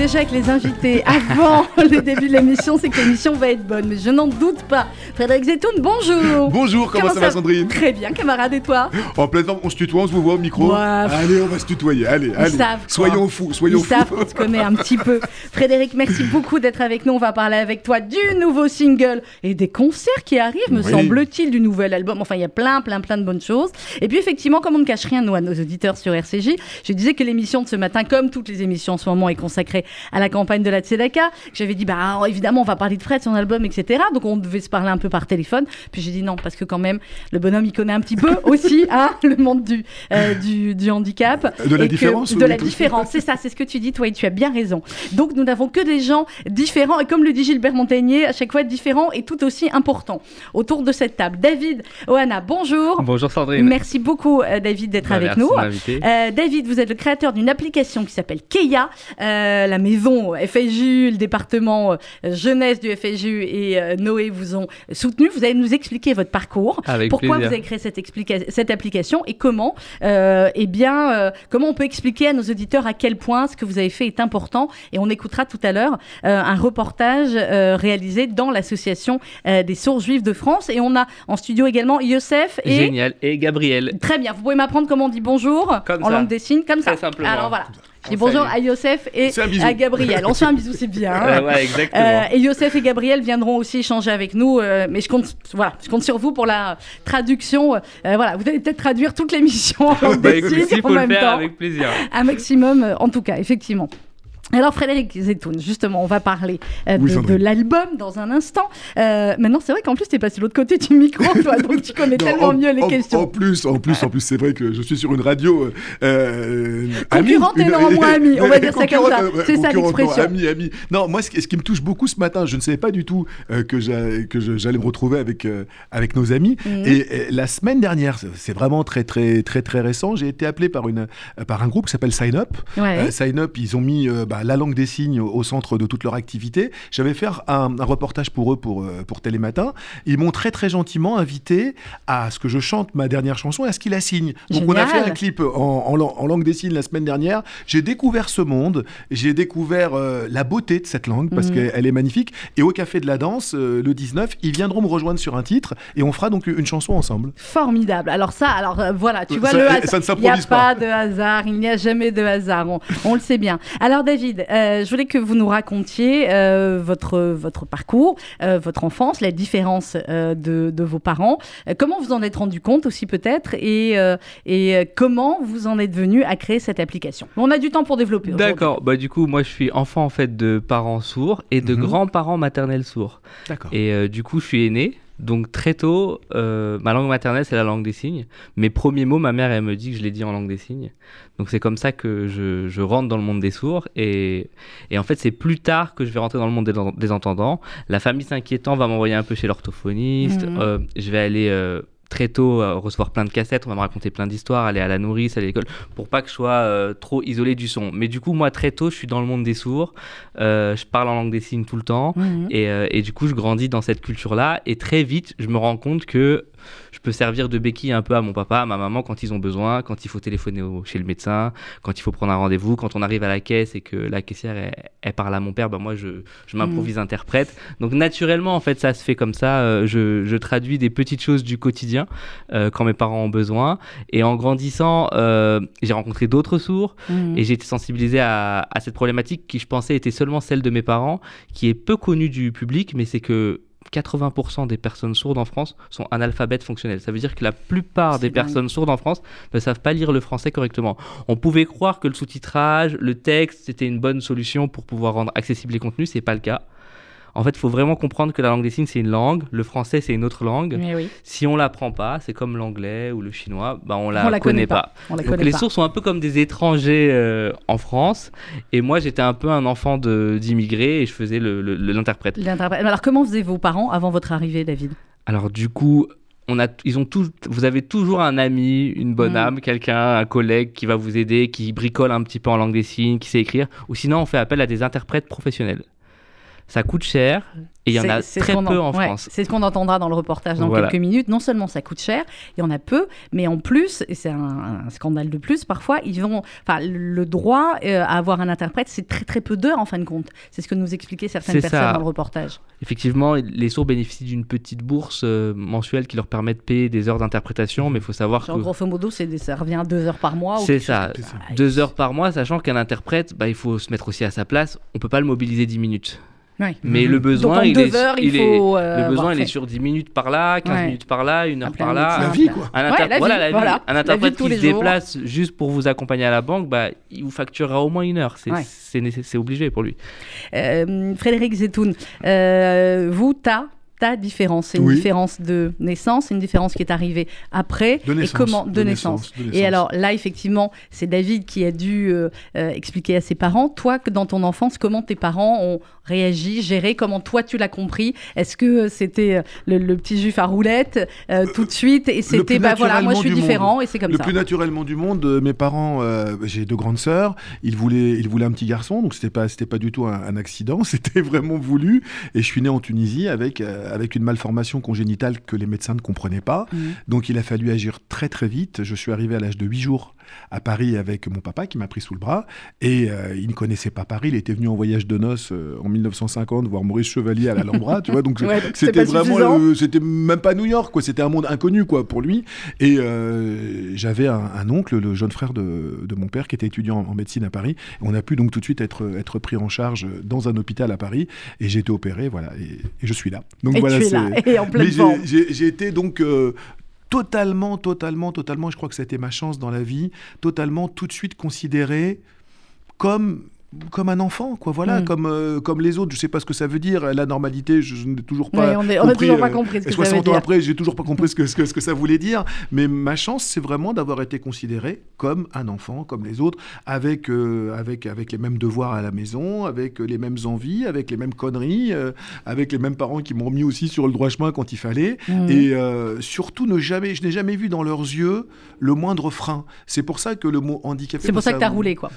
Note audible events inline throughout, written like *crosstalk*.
Déjà avec les invités avant *laughs* le début de l'émission, c'est que l'émission va être bonne. Mais je n'en doute pas. Frédéric Zetoun, bonjour. Bonjour, comment, ça, va Sandrine Très bien, camarade, et toi En plein temps, on se tutoie, on se voit au micro. Allez, on va se tutoyer. Allez, allez. soyons fous, soyons Ils fous. Savent on se connaît un petit peu. *laughs* Frédéric, merci beaucoup d'être avec nous. On va parler avec toi du nouveau single et des concerts qui arrivent, me semble-t-il, du nouvel album. Enfin, il y a plein, plein, plein de bonnes choses. Et puis, effectivement, comme on ne cache rien, nous, à nos auditeurs sur RCJ, je disais que l'émission de ce matin, comme toutes les émissions en ce moment, est consacrée à la campagne de la Tzedaka. J'avais dit, bah évidemment, on va parler de Fred, son album, etc. Donc on devait se parler un peu par téléphone. Puis j'ai dit non, parce que quand même, le bonhomme, il connaît un petit peu *laughs* aussi hein, le monde du, euh, du, du, handicap. De la différence De la différence, c'est ça, c'est ce que tu dis, toi, et tu as bien raison. Donc nous n'avons que des gens différents, et comme le dit Gilbert Montagnier, à chaque fois différents et tout aussi importants autour de cette table. David Oana, bonjour. Bonjour Sandrine. Merci beaucoup, euh, David, d'être bah, avec nous. Euh, David, vous êtes le créateur d'une application qui s'appelle Keia, la maison FSU, le département euh, jeunesse du FSU et euh, Noé vous ont soutenu. Vous allez nous expliquer votre parcours, pourquoi vous avez créé cette, cette application et comment, euh, eh bien, comment on peut expliquer à nos auditeurs à quel point ce que vous avez fait est important. Et on écoutera tout à l'heure un reportage réalisé dans l'association des sourds juifs de France. Et on a en studio également Youssef et Génial et Gabriel. Très bien. Vous pouvez m'apprendre comment on dit bonjour en langue des signes, comme Très ça. Simplement. Alors voilà. Je dis bonjour à Youssef et à Gabriel. On se fait un bisou, c'est bien. *laughs* Hein. ouais, exactement. Euh, et Youssef et Gabriel viendront aussi échanger avec nous. Euh, mais je compte, voilà, je compte sur vous pour la traduction. Euh, voilà, vous allez peut-être traduire toute l'émission *laughs* en bah, écoute, en même temps. Avec plaisir. Un maximum, en tout cas, effectivement. Alors Frédéric Zetoun, justement, on va parler euh, de, l'album dans un instant. Euh, maintenant, c'est vrai qu'en plus, tu es passé de l'autre côté du micro, *laughs* toi, donc tu connais tellement mieux les questions. En plus, en plus, en plus, c'est vrai que je suis sur une radio euh, concurrente et néanmoins amie. On va dire ça comme ça. C'est ça l'expression. Ami, ami. Non, moi, ce, qui me touche beaucoup ce matin, je ne savais pas du tout que j'allais me retrouver avec avec nos amis. Mhm. Et, la semaine dernière, c'est vraiment très très très très récent. J'ai été appelé par une par un groupe qui s'appelle Sign Up. Sign Up, ils ont mis bah, la langue des signes au centre de toute leur activité. J'avais fait un, reportage pour eux pour, euh, pour Télématin. Ils m'ont très très gentiment invité à ce que je chante ma dernière chanson et à ce qu'ils la signent. Donc on a fait un clip en, langue des signes la semaine dernière. J'ai découvert ce monde, j'ai découvert euh, la beauté de cette langue parce mhm. qu'elle est magnifique. Et au Café de la Danse, euh, le 19, ils viendront me rejoindre sur un titre et on fera donc une chanson ensemble. Formidable. Alors ça, alors voilà, tu vois le hasard. Il n'y a pas. de hasard, il n'y a jamais de hasard, on, on le sait bien. Alors David, euh, je voulais que vous nous racontiez euh, votre, votre parcours, euh, votre enfance, la différence de, de, vos parents. comment vous en êtes rendu compte aussi peut-être et, et comment vous en êtes venu à créer cette application? On a du temps pour développer. D'accord. Bah, du coup, moi, je suis enfant en fait de parents sourds et de mhm. grands-parents maternels sourds. D'accord. Et du coup, je suis aîné. Donc très tôt, euh, ma langue maternelle, c'est la langue des signes. Mes premiers mots, ma mère, elle me dit que je les dis en langue des signes. Donc c'est comme ça que je, rentre dans le monde des sourds. Et, en fait, c'est plus tard que je vais rentrer dans le monde des, entendants. La famille s'inquiétant va m'envoyer un peu chez l'orthophoniste. Mmh. Euh, je vais aller... Euh, très tôt euh, recevoir plein de cassettes, on va me raconter plein d'histoires, aller à la nourrice, à l'école, pour pas que je sois euh, trop isolé du son. Mais du coup, moi, très tôt, je suis dans le monde des sourds, euh, je parle en langue des signes tout le temps, et, et, du coup, je grandis dans cette culture-là, et très vite, je me rends compte que je peux servir de béquille un peu à mon papa, à ma maman quand ils ont besoin, quand il faut téléphoner chez le médecin, quand il faut prendre un rendez-vous, quand on arrive à la caisse et que la caissière elle, parle à mon père, bah moi je, je m'improvise mm. interprète. Donc naturellement en fait ça se fait comme ça. Euh, je, je, traduis des petites choses du quotidien euh, quand mes parents ont besoin. Et en grandissant, euh, j'ai rencontré d'autres sourds mm. et j'ai été sensibilisé à, à cette problématique qui je pensais était seulement celle de mes parents, qui est peu connue du public, mais c'est que 80% des personnes sourdes en France sont analphabètes fonctionnels. Ça veut dire que la plupart des personnes sourdes en France ne savent pas lire le français correctement. On pouvait croire que le sous-titrage, le texte, c'était une bonne solution pour pouvoir rendre accessibles les contenus. C'est pas le cas. En fait, il faut vraiment comprendre que la langue des signes, c'est une langue. Le français, c'est une autre langue. Si on l'apprend pas, c'est comme l'anglais ou le chinois, bah, on la, la connaît, pas. Donc, les sourds sont un peu comme des étrangers euh, en France. Et moi, j'étais un peu un enfant d'immigrés et je faisais l'interprète. L'interprète. Alors, comment faisaient vos parents avant votre arrivée, David? Alors, du coup, on a, ils ont tout, vous avez toujours un ami, une bonne mm. âme, quelqu'un, un collègue qui va vous aider, qui bricole un petit peu en langue des signes, qui sait écrire. Ou sinon, on fait appel à des interprètes professionnels. Ça coûte cher et il y en a très peu en, France. C'est ce qu'on entendra dans le reportage dans quelques minutes. Non seulement ça coûte cher, il y en a peu, mais en plus, et c'est un, scandale de plus, parfois, ils vont, enfin, le droit euh, à avoir un interprète, c'est très très peu d'heures en fin de compte. C'est ce que nous expliquaient certaines personnes dans le reportage. Effectivement, les sourds bénéficient d'une petite bourse euh, mensuelle qui leur permet de payer des heures d'interprétation, mais il faut savoir que... Grosso modo, ça revient à deux heures par mois. C'est ça, deux heures par mois, sachant qu'un interprète, bah, il faut se mettre aussi à sa place. On peut pas le mobiliser dix minutes. Mais le besoin, il, est, il, est, le besoin il est sur 10 minutes par là, 15 minutes par là, une heure par là. La vie, quoi. Un, voilà, un interprète qui se déplace juste pour vous accompagner à la banque, bah, il vous facturera au moins une heure. C'est obligé pour lui. Euh, Frédéric Zetoun, euh, vous, t'as ta différence. C'est une différence de naissance, une différence qui est arrivée après. De naissance. Et comment de, naissance. Et alors là, effectivement, c'est David qui a dû euh, euh, expliquer à ses parents. Toi, que dans ton enfance, comment tes parents ont réagi, géré Comment toi, tu l'as compris? Est-ce que euh, c'était le, petit juif à roulette tout de suite? Et c'était, bah voilà, moi je suis différent et c'est comme ça. Le plus naturellement du monde, mes parents, j'ai deux grandes sœurs, ils voulaient, ils voulaient un petit garçon, donc c'était pas, c'était pas du tout un, accident, *laughs* c'était vraiment voulu. Et je suis né en Tunisie avec avec une malformation congénitale que les médecins ne comprenaient pas. Mmh. Donc il a fallu agir très très vite. Je suis arrivé à l'âge de 8 jours à Paris avec mon papa qui m'a pris sous le bras. Et euh, il ne connaissait pas Paris. Il était venu en voyage de noces euh, en 1950 voir Maurice Chevalier à l'Alhambra. tu vois, donc *laughs* c'était vraiment, c'était même pas New York, quoi. C'était un monde inconnu, quoi, pour lui. Et euh, j'avais un, oncle, le jeune frère de, de, mon père, qui était étudiant en, médecine à Paris. on a pu donc tout de suite être, être pris en charge dans un hôpital à Paris. Et j'ai été opéré, voilà. Et, je suis là. Donc et voilà, tu es là, et en pleine J'ai été donc totalement, totalement, totalement, je crois que c'était ma chance dans la vie, totalement tout de suite considéré comme comme un enfant, quoi. Voilà, mm. comme euh, comme les autres. Je sais pas ce que ça veut dire. La normalité, je, n'ai toujours pas. on, on toujours pas euh, compris ce que 60 ans après, j'ai toujours pas compris ce que, ce que, ce que ça voulait dire. Mais ma chance, c'est vraiment d'avoir été considéré comme un enfant, comme les autres, avec euh, avec avec les mêmes devoirs à la maison, avec les mêmes envies, avec les mêmes conneries, avec les mêmes parents qui m'ont mis aussi sur le droit chemin quand il fallait. Mm. Et surtout, ne jamais, je n'ai jamais vu dans leurs yeux le moindre frein. C'est pour ça que le mot handicapé. C'est pour ça, que tu as roulé, quoi.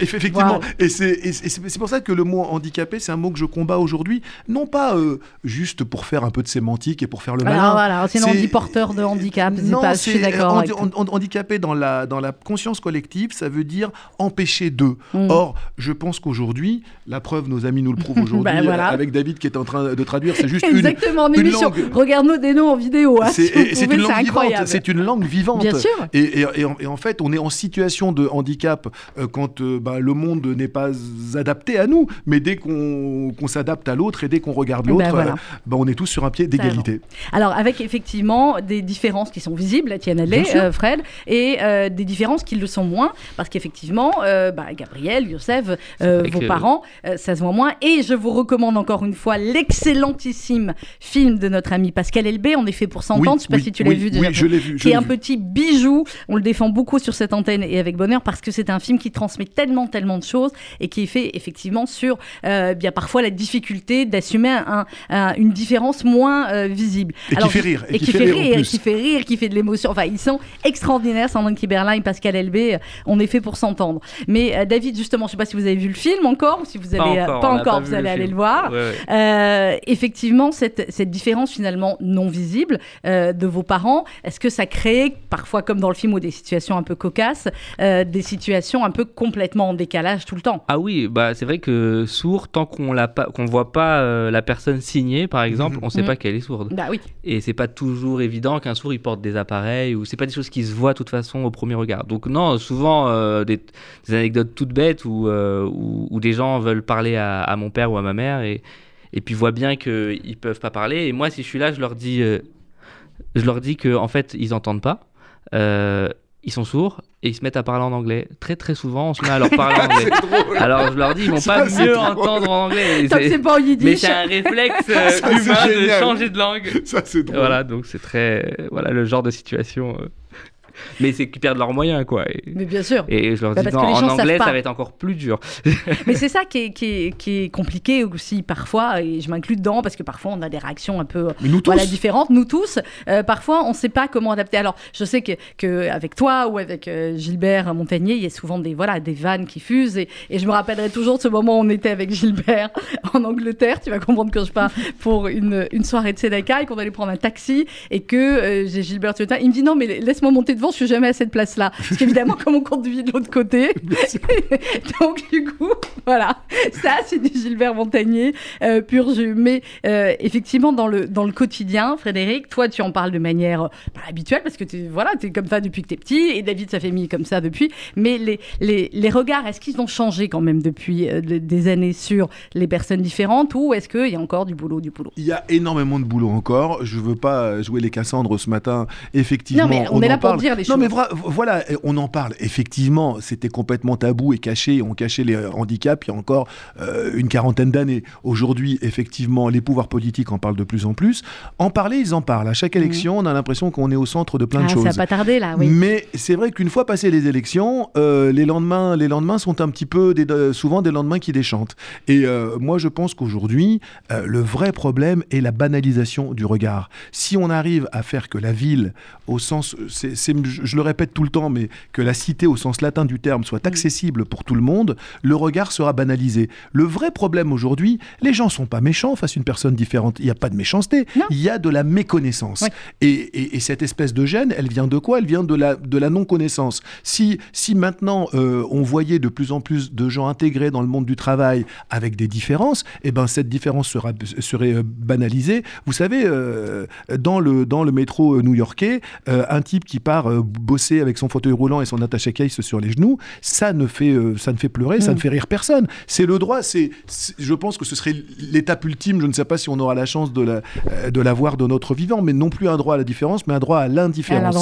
Effectivement. Et c'est pour ça que le mot handicapé, c'est un mot que je combats aujourd'hui, non pas euh, juste pour faire un peu de sémantique et pour faire le malin. Alors voilà, c'est dit porteur de handicap. Non, c'est d'accord. handicapé dans la, dans la conscience collective, ça veut dire empêcher d'eux. Mm. Or, je pense qu'aujourd'hui, la preuve, nos amis nous le prouvent *laughs* aujourd'hui, ben avec David qui est en train de traduire, c'est juste Exactement, une, une langue. Regarde-nous des noms en vidéo. Hein, c'est une langue vivante. C'est une langue vivante. Bien sûr. Et, et, en, fait, on est en situation de handicap euh, quand euh, bah, le monde n'est pas adapté à nous. Mais dès qu'on s'adapte à l'autre et dès qu'on regarde ben l'autre, euh, ben on est tous sur un pied d'égalité. Alors, avec effectivement des différences qui sont visibles, Etienne Allais, euh, Fred, et euh, des différences qui le sont moins, parce qu'effectivement, bah, Gabriel, Youssef, vos parents, ça se voit moins. Et je vous recommande encore une fois l'excellentissime film de notre ami Pascal Elbé, On est fait pour s'entendre. je ne sais pas si tu l'as vu déjà. Oui, je l'ai vu. Qui est un petit bijou. On le défend beaucoup sur cette antenne et avec bonheur parce que c'est un film qui transmet tellement, tellement de choses et qui est fait effectivement sur euh, bien parfois la difficulté d'assumer un, une différence moins euh, visible. Et qui fait rire. Et, qui, fait, rire, qui fait rire, qui fait de l'émotion. Enfin, ils sont extraordinaires, Sandrine Kiberlin et Pascal Elbé. On est fait pour s'entendre. Mais euh, David, justement, je ne sais pas si vous avez vu le film encore, ou si vous allez pas encore, vous allez aller le voir. effectivement, cette, cette, différence finalement non visible de vos parents, est-ce que ça crée parfois, comme dans le film, ou des situations un peu cocasses, des situations un peu complètement en décalage tout le temps? Ah oui, bah, c'est vrai que sourd, tant qu'on ne qu'on voit pas euh, la personne signée, par exemple, mhm. on ne sait mhm. pas qu'elle est sourde. Bah, oui. Et c'est pas toujours évident qu'un sourd il porte des appareils ou c'est pas des choses qui se voient de toute façon au premier regard. Donc non, souvent euh, des, anecdotes toutes bêtes euh, où, où, des gens veulent parler à, à, mon père ou à ma mère et, et puis voient bien qu'ils peuvent pas parler. Et moi, si je suis là, je leur dis, je leur dis que en fait, ils entendent pas ils sont sourds et ils se mettent à parler en anglais. Très très souvent, on se met à leur parler en anglais. *laughs* Alors je leur dis, ils vont pas mieux entendre en anglais. c'est pas en Mais c'est un réflexe *laughs* euh, humain de changer de langue. Ça c'est drôle. Voilà, donc c'est très voilà le genre de situation. Euh, *laughs* mais c'est qu'ils perdent leurs moyens, quoi. mais bien sûr. Et je leur bah, dis, en anglais, ça va être encore plus dur. *laughs* mais c'est ça qui est, qui, est, qui est, compliqué aussi parfois, et je m'inclus dedans parce que parfois on a des réactions un peu voilà, différentes, nous tous. Euh, parfois, on ne sait pas comment adapter. Alors, je sais que, que avec toi ou avec euh, Gilbert Montagnier, il y a souvent des, voilà, des vannes qui fusent, et, et je me rappellerai toujours de ce moment où on était avec Gilbert *laughs* en Angleterre, tu vas comprendre que je pars pour une, une soirée de Sedaka, et qu'on allait prendre un taxi, et que euh, j'ai Gilbert il me dit non, mais laisse-moi monter devant, je suis jamais à cette place-là. *laughs* Parce qu'évidemment, comme on conduit de l'autre côté. *laughs* *laughs* Donc, du coup, voilà. Ça, c'est du Gilbert Montagnier, euh, pur jus. Mais euh, effectivement, dans le, dans le quotidien, Frédéric, toi, tu en parles de manière pas habituelle, parce que tu voilà, es comme ça depuis que tu es petit, et David, ça fait mis comme ça depuis. Mais les, les, les regards, est-ce qu'ils ont changé quand même depuis des années sur les personnes différentes, ou est-ce qu'il y a encore du boulot, du boulot? Il y a énormément de boulot encore. Je veux pas jouer les Cassandres ce matin effectivement. Non, mais on, est là pour dire les choses. Non, mais voilà, on en parle. Effectivement, c'était complètement tabou et caché. On cachait les handicaps il y a encore euh, une quarantaine d'années. Aujourd'hui, effectivement, les pouvoirs politiques en parlent de plus en plus. En parler, ils en parlent. À chaque mmh. élection, on a l'impression qu'on est au centre de plein de choses. Ah, ça n'a pas tardé, là, oui. Mais c'est vrai qu'une fois passées les élections, euh, les, lendemains, les lendemains sont un petit peu, des, souvent des lendemains qui déchantent. Et euh, moi, je pense qu'aujourd'hui, le vrai problème est la banalisation du regard. Si on arrive à faire que la ville au sens, c'est, je le répète tout le temps, mais que la cité au sens latin du terme soit accessible pour tout le monde, le regard sera banalisé. Le vrai problème aujourd'hui, les gens sont pas méchants face à une personne différente. Il n'y a pas de méchanceté, il y a de la méconnaissance. Et, cette espèce de gêne, elle vient de quoi? Elle vient de la, de la non-connaissance. Si, si maintenant euh, on voyait de plus en plus de gens intégrés dans le monde du travail avec des différences, eh ben cette différence sera, serait euh, banalisée. Vous savez, euh, dans, le, dans le métro new-yorkais, euh, un type qui part euh, bosser avec son fauteuil roulant et son attaché case sur les genoux, ça ne fait, euh, ça ne fait pleurer, ça ne mm. fait rire personne. C'est le droit, c'est, je pense que ce serait l'étape ultime, je ne sais pas si on aura la chance de, la, de l'avoir de notre vivant, mais non plus un droit à la différence, mais un droit à l'indifférence.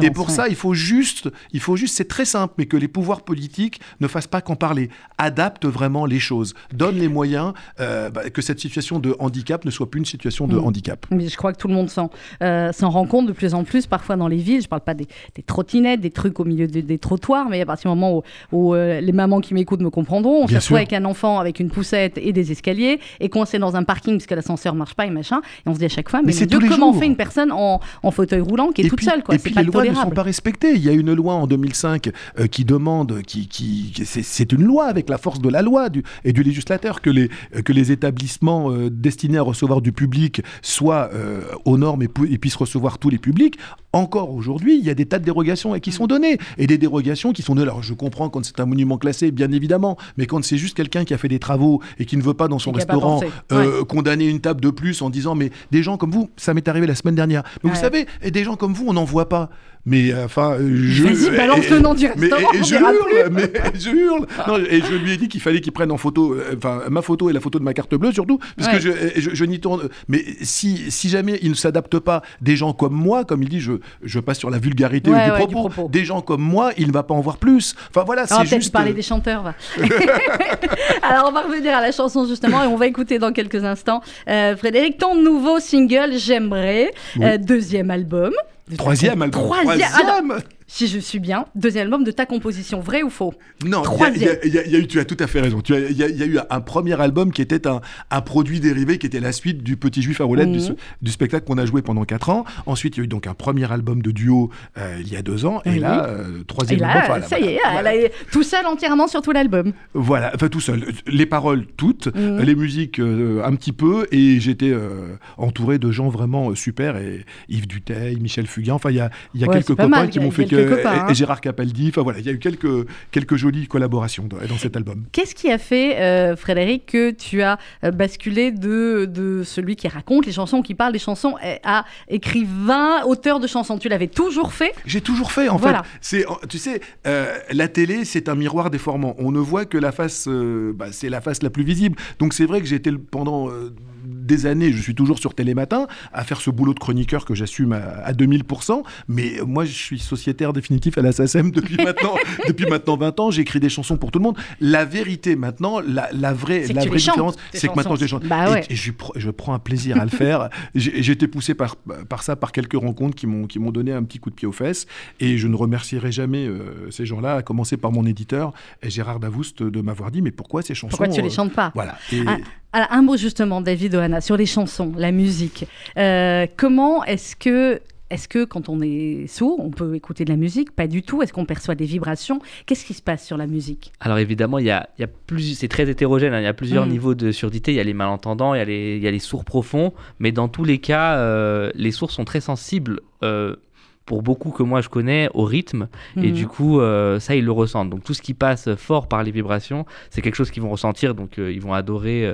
et pour ça, il faut juste, il faut juste, c'est très simple, mais que les pouvoirs politiques ne fassent pas qu'en parler, adaptent vraiment les choses, donnent les moyens bah, que cette situation de handicap ne soit plus une situation de mm. handicap. Mais je crois que tout le monde s'en, s'en rend compte de plus en plus parfois dans les villes. Je parle pas des, trottinettes, des trucs au milieu des trottoirs, mais à partir du moment où, euh, les mamans qui m'écoutent me comprendront, on se retrouve avec un enfant avec une poussette et des escaliers et coincé dans un parking parce que l'ascenseur marche pas et machin. Et on se dit à chaque fois, mais, c'est comment on fait une personne en, fauteuil roulant qui est toute seule quoi? Et puis les lois ne sont pas respectées. Il y a une loi en 2005 euh, qui demande, qui, qui, c'est une loi avec la force de la loi du, et du législateur que les, que les établissements euh, destinés à recevoir du public soient aux normes et, et puissent recevoir tous les publics encore aujourd'hui, il y a des tas de dérogations qui sont données. Et des dérogations qui sont données. Alors, je comprends quand c'est un monument classé, bien évidemment, mais quand c'est juste quelqu'un qui a fait des travaux et qui ne veut pas dans son restaurant euh, condamner une table de plus en disant, mais des gens comme vous, ça m'est arrivé la semaine dernière. Mais vous savez, et des gens comme vous, on n'en voit pas. Mais euh, enfin, je. Vas-y, balance le nom du restaurant. Mais, et je hurle, mais je hurle. Non, et je lui ai dit qu'il fallait qu'il prenne en photo, euh, enfin, ma photo et la photo de ma carte bleue surtout, parce que je, je, n'y tourne. Mais si, si jamais il ne s'adapte pas, des gens comme moi, comme il dit, je, je passe sur la vulgarité du, propos. Des gens comme moi, il ne va pas en voir plus. Enfin voilà, c'est juste. parler euh, des chanteurs. Va. *laughs* *laughs* Alors on va revenir à la chanson justement et on va écouter dans quelques instants. Frédéric, ton nouveau single, J'aimerais, deuxième album. Troisième album. Troisième si je suis bien, deuxième album de ta composition, vrai ou faux? Non, il y, a eu, tu as tout à fait raison. Il y, a eu un premier album qui était un, un, produit dérivé, qui était la suite du Petit Juif à roulette, du, mhm. spectacle qu'on a joué pendant 4 ans. Ensuite, il y a eu donc un premier album de duo euh, il y a deux ans, et, là, euh, troisième album. ça y est, elle est tout seul entièrement sur tout l'album. Voilà, enfin tout seul. Les paroles toutes, mhm. les musiques euh, un petit peu, et j'étais entouré de gens vraiment super, et Yves Duteil, Michel Fugain, enfin il y a, y a quelques copains qui m'ont fait que Hein. et, Gérard Capaldi. Enfin voilà, il y a eu quelques, quelques jolies collaborations dans, cet album. Qu'est-ce qui a fait, euh, Frédéric, que tu as euh, basculé de, de celui qui raconte les chansons, qui parle des chansons, à écrivain, auteur de chansons? Tu l'avais toujours fait? J'ai toujours fait, en fait. C'est, tu sais, euh, la télé, c'est un miroir déformant. On ne voit que la face, bah, c'est la face la plus visible. Donc c'est vrai que j'ai été pendant des années, je suis toujours sur Télématin à faire ce boulot de chroniqueur que j'assume à, 2000%. Mais moi, je suis sociétaire définitif à la SACEM depuis *laughs* maintenant, depuis maintenant 20 ans. J'écris des chansons pour tout le monde. La vérité maintenant, la, vraie, la vraie différence, c'est que maintenant je chante. Bah et, je, je, prends un plaisir à le faire. *laughs* J'ai été poussé par, par ça, par quelques rencontres qui m'ont donné un petit coup de pied aux fesses. Et je ne remercierai jamais euh, ces gens-là, à commencer par mon éditeur, Gérard Davoust, de m'avoir dit Mais pourquoi ces chansons Pourquoi tu les chantes pas Voilà. Ah, un mot justement, David Oana, sur les chansons, la musique. Euh, comment est-ce que est-ce que quand on est sourd, on peut écouter de la musique? Pas du tout. Est-ce qu'on perçoit des vibrations? Qu'est-ce qui se passe sur la musique? Alors évidemment, il y a, y a plus, c'est très hétérogène. Hein. Il y a plusieurs mm. niveaux de surdité. Il y a les malentendants, il y a les, il y a les sourds profonds. Mais dans tous les cas, euh, les sourds sont très sensibles. Euh, pour beaucoup que moi je connais au rythme. Et mhm. du coup euh, ça ils le ressentent. Donc tout ce qui passe fort par les vibrations c'est quelque chose qu'ils vont ressentir. Donc ils vont adorer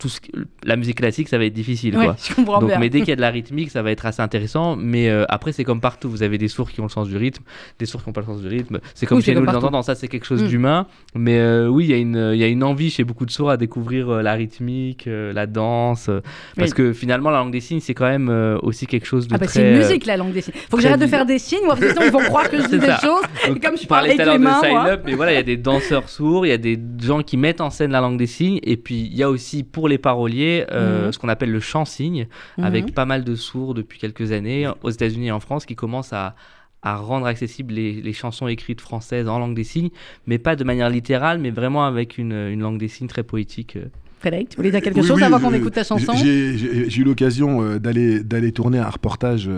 tout ce, la musique classique, ça va être difficile. quoi. Donc, Mais dès qu'il y a de la *laughs* rythmique, ça va être assez intéressant. Mais euh, après, c'est comme partout. Vous avez des sourds qui ont le sens du rythme, des sourds qui n'ont pas le sens du rythme. C'est comme chez nous, les Ça, c'est quelque chose mm. d'humain. Mais euh, oui, il y, a une, y a une envie chez beaucoup de sourds à découvrir euh, la rythmique, la danse. parce que finalement, la langue des signes, c'est quand même aussi quelque chose de ah bah très. C'est une musique, la langue des signes. Faut que j'arrête de faire des signes, moi, parce que sinon, ils vont croire que je *laughs* dis des choses. et comme je parlais tout à l'heure de sign up, mais voilà, il y a des danseurs sourds, il y a des gens qui mettent en scène la langue des signes. Et puis, il y a aussi pour les paroliers euh, mhm. ce qu'on appelle le chant-signe, mhm. avec pas mal de sourds depuis quelques années aux États-Unis et en France qui commencent à, rendre accessibles les, chansons écrites françaises en langue des signes, mais pas de manière littérale, mais vraiment avec une, langue des signes très poétique. Euh. Frédéric, tu voulais dire quelque chose avant qu'on écoute ta chanson? J'ai eu l'occasion euh, d'aller tourner un reportage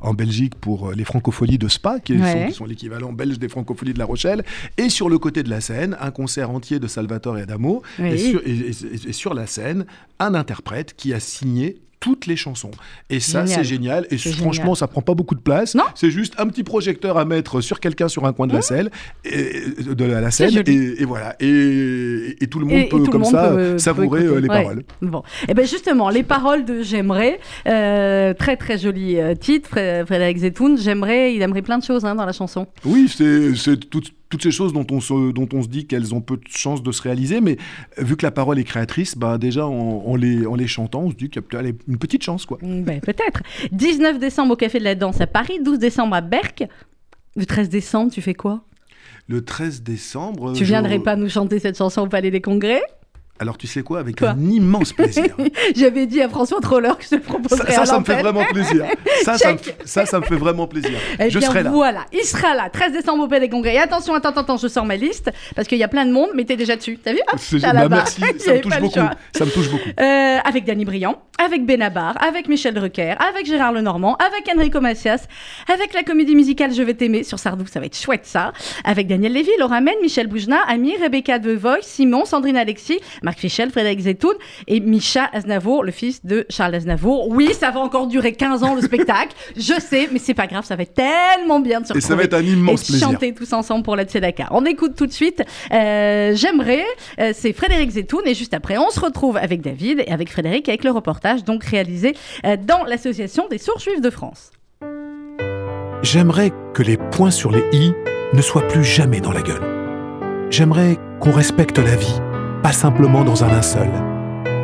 en Belgique pour les francopholies de Spa, qui sont, l'équivalent belge des francopholies de La Rochelle, et sur le côté de la scène, un concert entier de Salvatore et Adamo, et, sur, la scène, un interprète qui a signé toutes les chansons. Et ça, c'est génial. Et franchement, ça prend pas beaucoup de place. C'est juste un petit projecteur à mettre sur quelqu'un sur un coin de la scène, et, de la, scène, et, voilà. Et, tout le monde peut comme ça savourer euh, les paroles. Bon, et eh ben justement, les paroles de J'aimerais, euh, très très joli euh, titre, Frédéric Zetoun. J'aimerais, il aimerait plein de choses hein, dans la chanson. Oui, c'est tout toutes ces choses dont on se, dont on se dit qu'elles ont peu de chances de se réaliser, mais vu que la parole est créatrice, bah déjà en, les, en les chantant, on se dit qu'il y a une petite chance. quoi. Mm, ben, Peut-être. 19 décembre au Café de la Danse à Paris, 12 décembre à Berck. Le 13 décembre, tu fais quoi? Le 13 décembre... Tu viendrais pas nous chanter cette chanson au Palais des Congrès? Alors tu sais quoi, avec un immense plaisir. *laughs* J'avais dit à François Troller que je le proposerais. Ça, *laughs* ça, ça me fait vraiment plaisir. Ça, ça me, ça, ça me, fait vraiment plaisir. *laughs* Eh je serai là. Voilà, il sera là, 13 décembre au Palais des Congrès. Et attention, attends, attends, je sors ma liste parce qu'il y a plein de monde, mais t'es déjà dessus. T'as vu? Bah, Merci, ça me touche beaucoup. Ça me touche beaucoup. Euh, avec Danny Briand, avec Benabar, avec Michel Drucker, avec Gérard Lenormand, avec Enrico Macias, avec la comédie musicale Je vais t'aimer sur Sardou, ça va être chouette ça. Avec Daniel Lévy, Laura Men, Michel Boujna, Ami, Rebecca De Voice, Simon, Sandrine Alexis, Marc Fichel, Frédéric Zetoun et Micha Aznavour, le fils de Charles Aznavour. Oui, ça va encore durer 15 ans le spectacle, *laughs* je sais, mais c'est pas grave, ça va être tellement bien de se retrouver. Et ça va être un immense et chanter tous ensemble pour la Tzedaka. On écoute tout de suite euh, J'aimerais, euh, c'est Frédéric Zetoun et juste après on se retrouve avec David et avec Frédéric avec le reportage donc réalisé euh, dans l'association des sourds juifs de France. J'aimerais que les points sur les i ne soient plus jamais dans la gueule. J'aimerais qu'on respecte la vie pas simplement dans un linceul.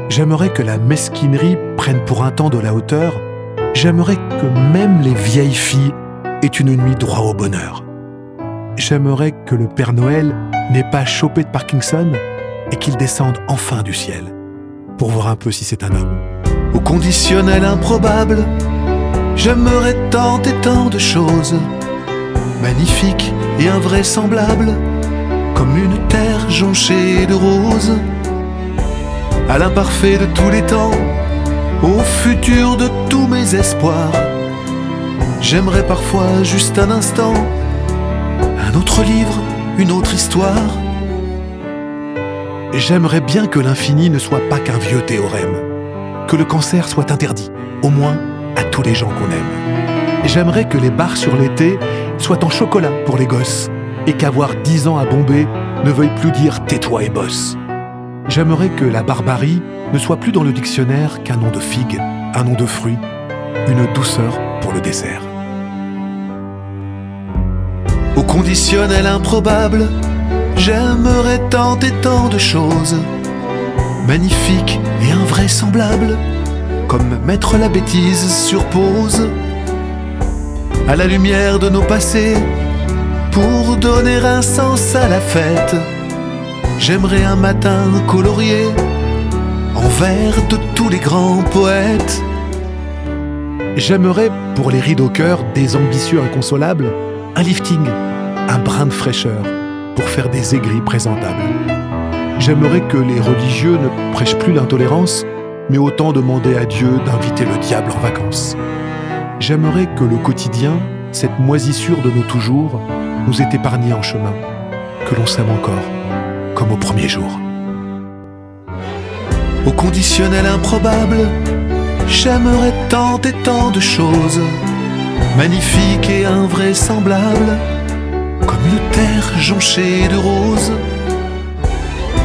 J'aimerais que la mesquinerie prenne pour un temps de la hauteur. J'aimerais que même les vieilles filles aient une nuit droit au bonheur. J'aimerais que le Père Noël n'ait pas chopé de Parkinson et qu'il descende enfin du ciel, pour voir un peu si c'est un homme. Au conditionnel improbable, j'aimerais tant et tant de choses, magnifiques et invraisemblables comme une terre jonchée de roses, à l'imparfait de tous les temps, au futur de tous mes espoirs. J'aimerais parfois juste un instant, un autre livre, une autre histoire. J'aimerais bien que l'infini ne soit pas qu'un vieux théorème, que le cancer soit interdit, au moins à tous les gens qu'on aime. J'aimerais que les barres sur l'été soient en chocolat pour les gosses et qu'avoir dix ans à bomber ne veuille plus dire tais-toi et bosse. J'aimerais que la barbarie ne soit plus dans le dictionnaire qu'un nom de figue, un nom de fruit, une douceur pour le dessert. Au conditionnel improbable, j'aimerais tant et tant de choses, magnifique et invraisemblable, comme mettre la bêtise sur pause, à la lumière de nos passés, pour donner un sens à la fête. J'aimerais un matin colorié en vers de tous les grands poètes. J'aimerais pour les rides au cœur des ambitieux inconsolables un lifting, un brin de fraîcheur pour faire des aigris présentables. J'aimerais que les religieux ne prêchent plus l'intolérance, mais autant demander à Dieu d'inviter le diable en vacances. J'aimerais que le quotidien, cette moisissure de nos toujours, nous est épargné en chemin, que l'on s'aime encore, comme au premier jour. Au conditionnel improbable, j'aimerais tant et tant de choses, magnifiques et invraisemblables, comme une terre jonchée de roses.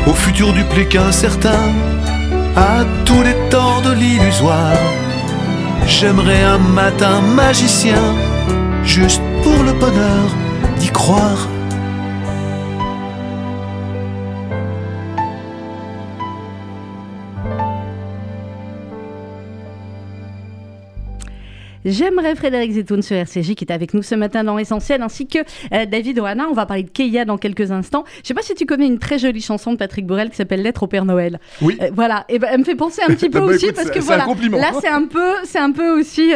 Au futur du qu'incertain, incertain, à tous les temps de l'illusoire, j'aimerais un matin magicien, juste pour le bonheur d'y croire. J'aimerais Frédéric Zetoun sur RCJ qui est avec nous ce matin dans Essentiel, ainsi que euh, David Oana. On va parler de Keia dans quelques instants. Je ne sais pas si tu connais une très jolie chanson de Patrick Borel qui s'appelle Lettre au Père Noël. Oui. Euh, voilà. Et ben, elle me fait penser un petit *laughs* peu bah, aussi parce que voilà. Là, c'est un peu, c'est un peu aussi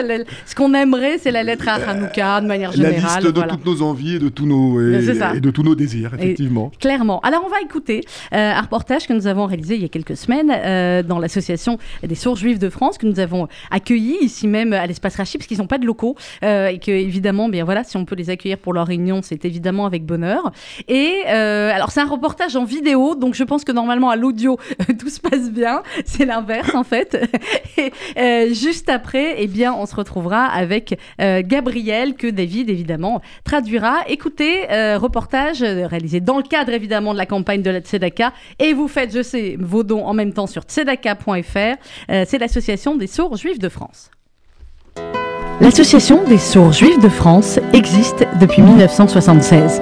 ce qu'on aimerait, c'est la lettre à Hanouka de manière générale. La liste de toutes nos envies et de tous nos et, de tous nos désirs, effectivement. clairement. Alors, on va écouter euh, un reportage que nous avons réalisé il y a quelques semaines dans l'association des sourds juifs de France que nous avons accueilli ici même à l'espace Rachid parce qu'ils n'ont pas de locaux euh, et que évidemment, bien voilà, si on peut les accueillir pour leur réunion, c'est évidemment avec bonheur. Et euh, alors c'est un reportage en vidéo, donc je pense que normalement à l'audio *laughs* tout se passe bien. C'est l'inverse en fait. *laughs* et euh, juste après, eh bien, on se retrouvera avec Gabriel que David évidemment traduira. Écoutez, reportage réalisé dans le cadre évidemment de la campagne de la Tzedaka et vous faites, je sais, vos dons en même temps sur tzedaka.fr. c'est l'association des sourds juifs de France. L'Association des sourds juifs de France existe depuis 1976.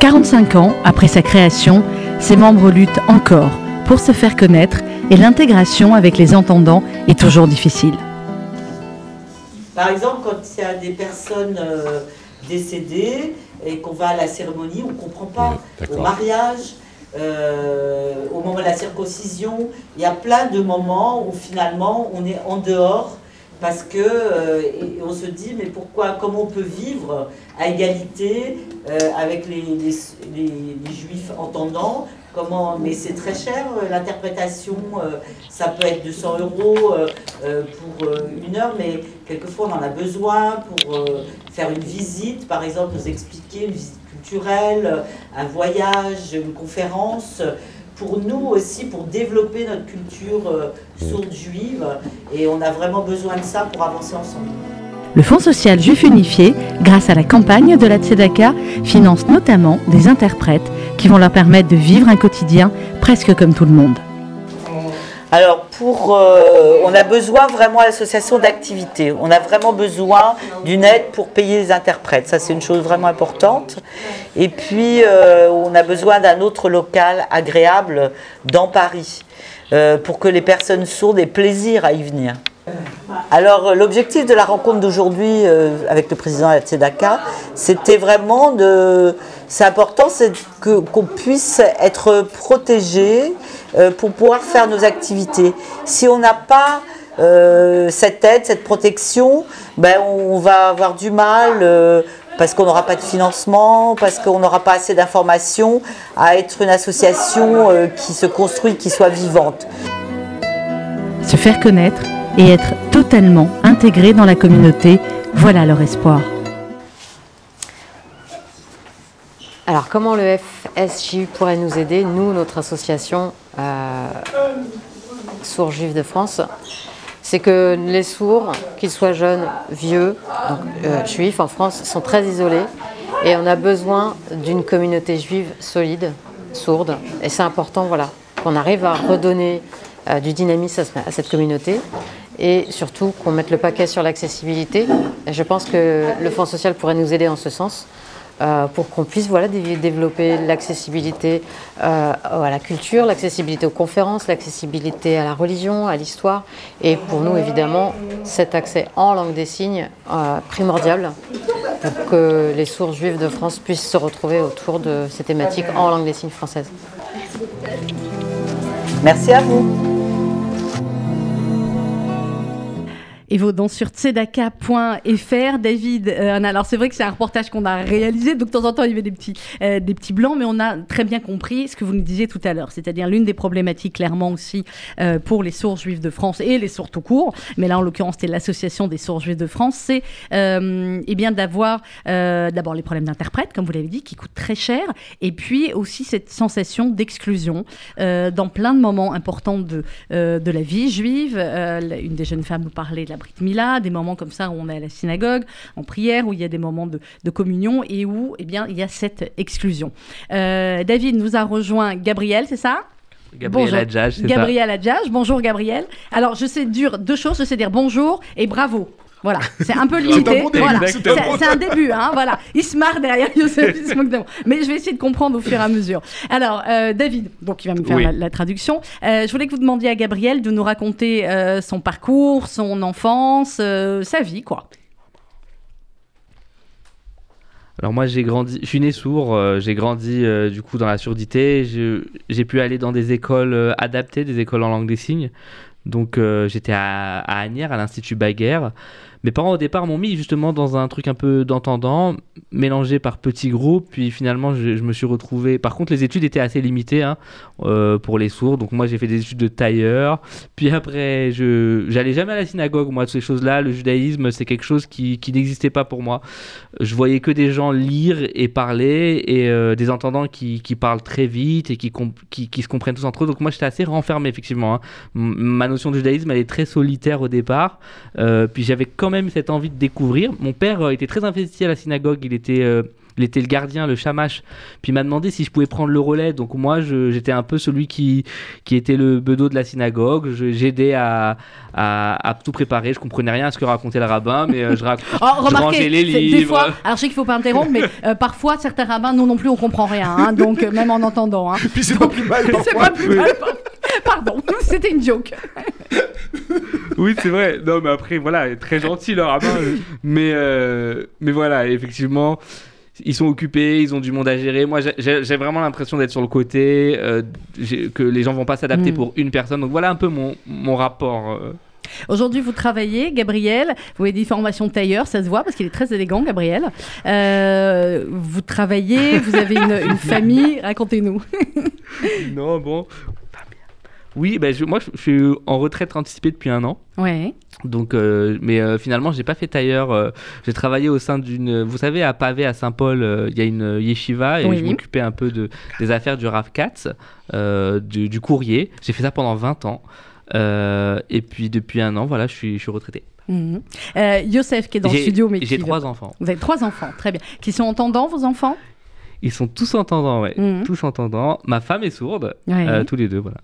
45 ans après sa création, ses membres luttent encore pour se faire connaître et l'intégration avec les entendants est toujours difficile. Par exemple, quand il y a des personnes euh, décédées et qu'on va à la cérémonie, on ne comprend pas. Au mariage, euh, au moment de la circoncision, il y a plein de moments où finalement on est en dehors parce que euh, on se dit mais pourquoi comment on peut vivre à égalité euh, avec les, juifs entendants? Comment mais c'est très cher euh, l'interprétation ça peut être 200 euros pour une heure mais quelquefois on en a besoin pour faire une visite par exemple nous expliquer une visite culturelle un voyage une conférence pour nous aussi, pour développer notre culture euh, sourde juive. Et on a vraiment besoin de ça pour avancer ensemble. Le Fonds social juif unifié, grâce à la campagne de la Tzedaka, finance notamment des interprètes qui vont leur permettre de vivre un quotidien presque comme tout le monde. Alors, pour, euh, on a besoin vraiment à l'association d'activités. On a vraiment besoin d'une aide pour payer les interprètes. Ça, c'est une chose vraiment importante. Et puis, euh, on a besoin d'un autre local agréable dans Paris euh, pour que les personnes sourdes aient plaisir à y venir. Alors, l'objectif de la rencontre d'aujourd'hui avec le président de la c'était vraiment de. C'est important, c'est qu'on puisse être protégé euh, pour pouvoir faire nos activités. Si on n'a pas euh, cette aide, cette protection, ben on va avoir du mal euh, parce qu'on n'aura pas de financement, parce qu'on n'aura pas assez d'informations à être une association qui se construit, qui soit vivante. Se faire connaître et être totalement intégré dans la communauté, voilà leur espoir. Alors, comment le FSJ pourrait nous aider, nous, notre association Sourds Juifs de France C'est que les sourds, qu'ils soient jeunes, vieux, euh, juifs en France, sont très isolés et on a besoin d'une communauté juive solide, sourde. Et c'est important, voilà, qu'on arrive à redonner euh, du dynamisme à, cette communauté et surtout qu'on mette le paquet sur l'accessibilité. Je pense que le Fonds social pourrait nous aider en ce sens. Euh, pour qu'on puisse voilà, développer l'accessibilité euh, à la culture, l'accessibilité aux conférences, l'accessibilité à la religion, à l'histoire. Et pour nous, évidemment, cet accès en langue des signes euh, primordial pour que les sources juives de France puissent se retrouver autour de ces thématiques en langue des signes française. Merci à vous. Et vos dons sur tzedaka.fr. David, euh, alors c'est vrai que c'est un reportage qu'on a réalisé, donc de temps en temps il y avait des petits, euh, des petits blancs, mais on a très bien compris ce que vous nous disiez tout à l'heure, c'est-à-dire l'une des problématiques clairement aussi euh, pour les sourds juifs de France et les sourds tout court, mais là en l'occurrence c'était l'association des sourds juifs de France, c'est eh bien d'avoir d'abord les problèmes d'interprète, comme vous l'avez dit, qui coûtent très cher, et puis aussi cette sensation d'exclusion dans plein de moments importants de, de la vie juive. une des jeunes femmes nous parlait de la Brit Mila, des moments comme ça où on est à la synagogue, en prière, où il y a des moments de, communion et où eh bien, il y a cette exclusion. Euh, David nous a rejoint Gabriel, c'est ça? Gabriel Adjage, c'est Gabriel Adjage, bonjour Gabriel. Alors je sais dire deux choses, je sais dire bonjour et bravo. Voilà, c'est un peu limité. c'est un début, hein, voilà. Il se marre derrière Youssef, il se moque de moi. Mais je vais essayer de comprendre au fur et à mesure. Alors, euh, David, donc il va me faire la, traduction. Euh, je voulais que vous demandiez à Gabriel de nous raconter euh, son parcours, son enfance, sa vie, quoi. Alors moi j'ai grandi, je suis né sourd, j'ai grandi du coup dans la surdité, j'ai pu aller dans des écoles adaptées, des écoles en langue des signes. Donc j'étais à, à Agnières, à l'Institut Baguère. Mes parents au départ m'ont mis justement dans un truc un peu d'entendant, mélangé par petits groupes, puis finalement je, me suis retrouvé. Par contre, les études étaient assez limitées hein, euh, pour les sourds, donc moi j'ai fait des études de tailleur. Puis après, je j'allais jamais à la synagogue, moi, toutes ces choses-là. Le judaïsme, c'est quelque chose qui, n'existait pas pour moi. Je voyais que des gens lire et parler, et euh, des entendants qui, parlent très vite et qui, se comprennent tous entre eux. Donc moi j'étais assez renfermé, effectivement. Hein. Notion de judaïsme, elle est très solitaire au départ. Euh, puis j'avais quand même cette envie de découvrir. Mon père euh, était très investi à la synagogue, il était, euh, il était le gardien, le chamache. Puis il m'a demandé si je pouvais prendre le relais. Donc moi, j'étais un peu celui qui, qui était le bedeau de la synagogue. J'aidais à, à, tout préparer. Je comprenais rien à ce que racontait le rabbin, mais euh, je, *laughs* oh, rangeais les livres. Des fois, alors je sais qu'il faut pas interrompre, mais parfois certains rabbins, nous non plus, on comprend rien. Hein, donc même en entendant. Hein. *laughs* Puis c'est pas plus mal. *laughs* C'est pas plus mal. *laughs* Pardon, *laughs* c'était une joke. oui, c'est vrai. Non, mais après, voilà, très gentil leur rabbin. mais, euh, mais voilà, effectivement, ils sont occupés, ils ont du monde à gérer. Moi, j'ai vraiment l'impression d'être sur le côté, euh, que les gens vont pas s'adapter mm. pour une personne. Donc voilà un peu mon, mon rapport. Euh. Aujourd'hui, vous travaillez, Gabriel. Vous avez des formations tailleur, ça se voit parce qu'il est très élégant, Gabriel. vous travaillez, vous avez une, une *laughs* famille. Racontez-nous. non, bon, oui, bah, moi je, suis en retraite anticipée depuis un an. Ouais. Donc, euh, mais euh, finalement, j'ai pas fait tailleur. Euh, j'ai travaillé au sein d'une. Vous savez, à Pavé, à Saint-Paul, il y a une yeshiva et je m'occupais un peu de, des affaires du Rav Katz, du, du, courrier. J'ai fait ça pendant 20 ans. et puis depuis un an, voilà, je suis, je suis retraité. Mhm. Youssef qui est dans le studio, mais j'ai trois enfants. Vous avez trois enfants, très bien. Qui sont entendants, vos enfants? Ils sont tous entendants, ouais. Mhm. Tous entendants. Ma femme est sourde, euh, tous les deux, voilà.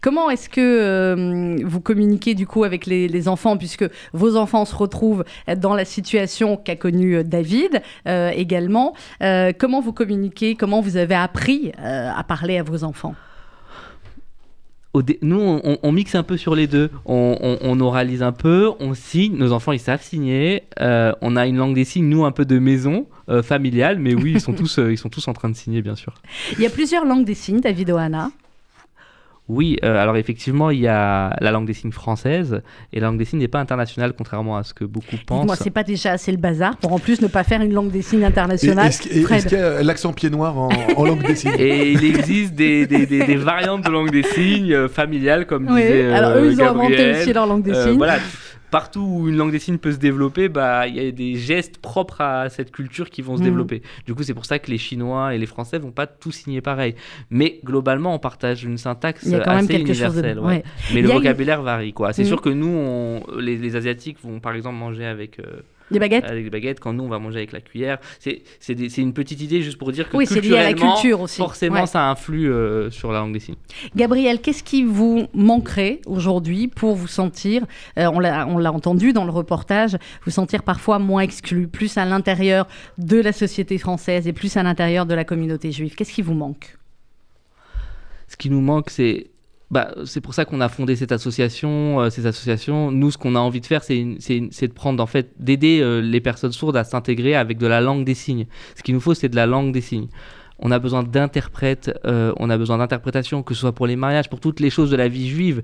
Comment est-ce que euh, vous communiquez du coup avec les, enfants, puisque vos enfants se retrouvent dans la situation qu'a connue euh, David également Comment vous communiquez? Comment vous avez appris à parler à vos enfants? Nous, on, mixe un peu sur les deux. On, oralise un peu, on signe. Nos enfants, ils savent signer. Euh, on a une langue des signes, nous, un peu de maison euh, familiale. Mais oui, ils sont, *laughs* tous, euh, ils sont tous en train de signer, bien sûr. Il y a plusieurs langues des signes, David Oana. Oui, euh, alors effectivement, il y a la langue des signes française et la langue des signes n'est pas internationale, contrairement à ce que beaucoup pensent. Moi, c'est pas déjà assez le bazar pour en plus ne pas faire une langue des signes internationale. Est-ce qu'il y a l'accent pied noir en, langue des signes? Et il existe des, des, des, variantes de langue des signes euh, familiales, comme oui. disait Alors eux, ils ont inventé aussi leur langue des euh, signes. Voilà partout où une langue des signes peut se développer, bah il y a des gestes propres à cette culture qui vont se mm. développer. Du coup, c'est pour ça que les Chinois et les Français vont pas tout signer pareil. Mais globalement, on partage une syntaxe assez universelle. Mais le vocabulaire varie, quoi. C'est mm. sûr que nous, les, Asiatiques vont par exemple manger avec. Euh, Des baguettes Avec des baguettes, quand nous, on va manger avec la cuillère. C'est une petite idée juste pour dire que oui, c'est lié à la culture aussi. forcément, ça influe sur la langue des signes. Gabriel, qu'est-ce qui vous manquerait aujourd'hui pour vous sentir, on l'a entendu dans le reportage, vous sentir parfois moins exclu, plus à l'intérieur de la société française et plus à l'intérieur de la communauté juive? Qu'est-ce qui vous manque? Ce qui nous manque, c'est bah, c'est pour ça qu'on a fondé cette association. Euh, ces associations, nous, ce qu'on a envie de faire, c'est de prendre, en fait, d'aider euh, les personnes sourdes à s'intégrer avec de la langue des signes. Ce qu'il nous faut, c'est de la langue des signes. On a besoin d'interprètes, euh, on a besoin d'interprétation, que ce soit pour les mariages, pour toutes les choses de la vie juive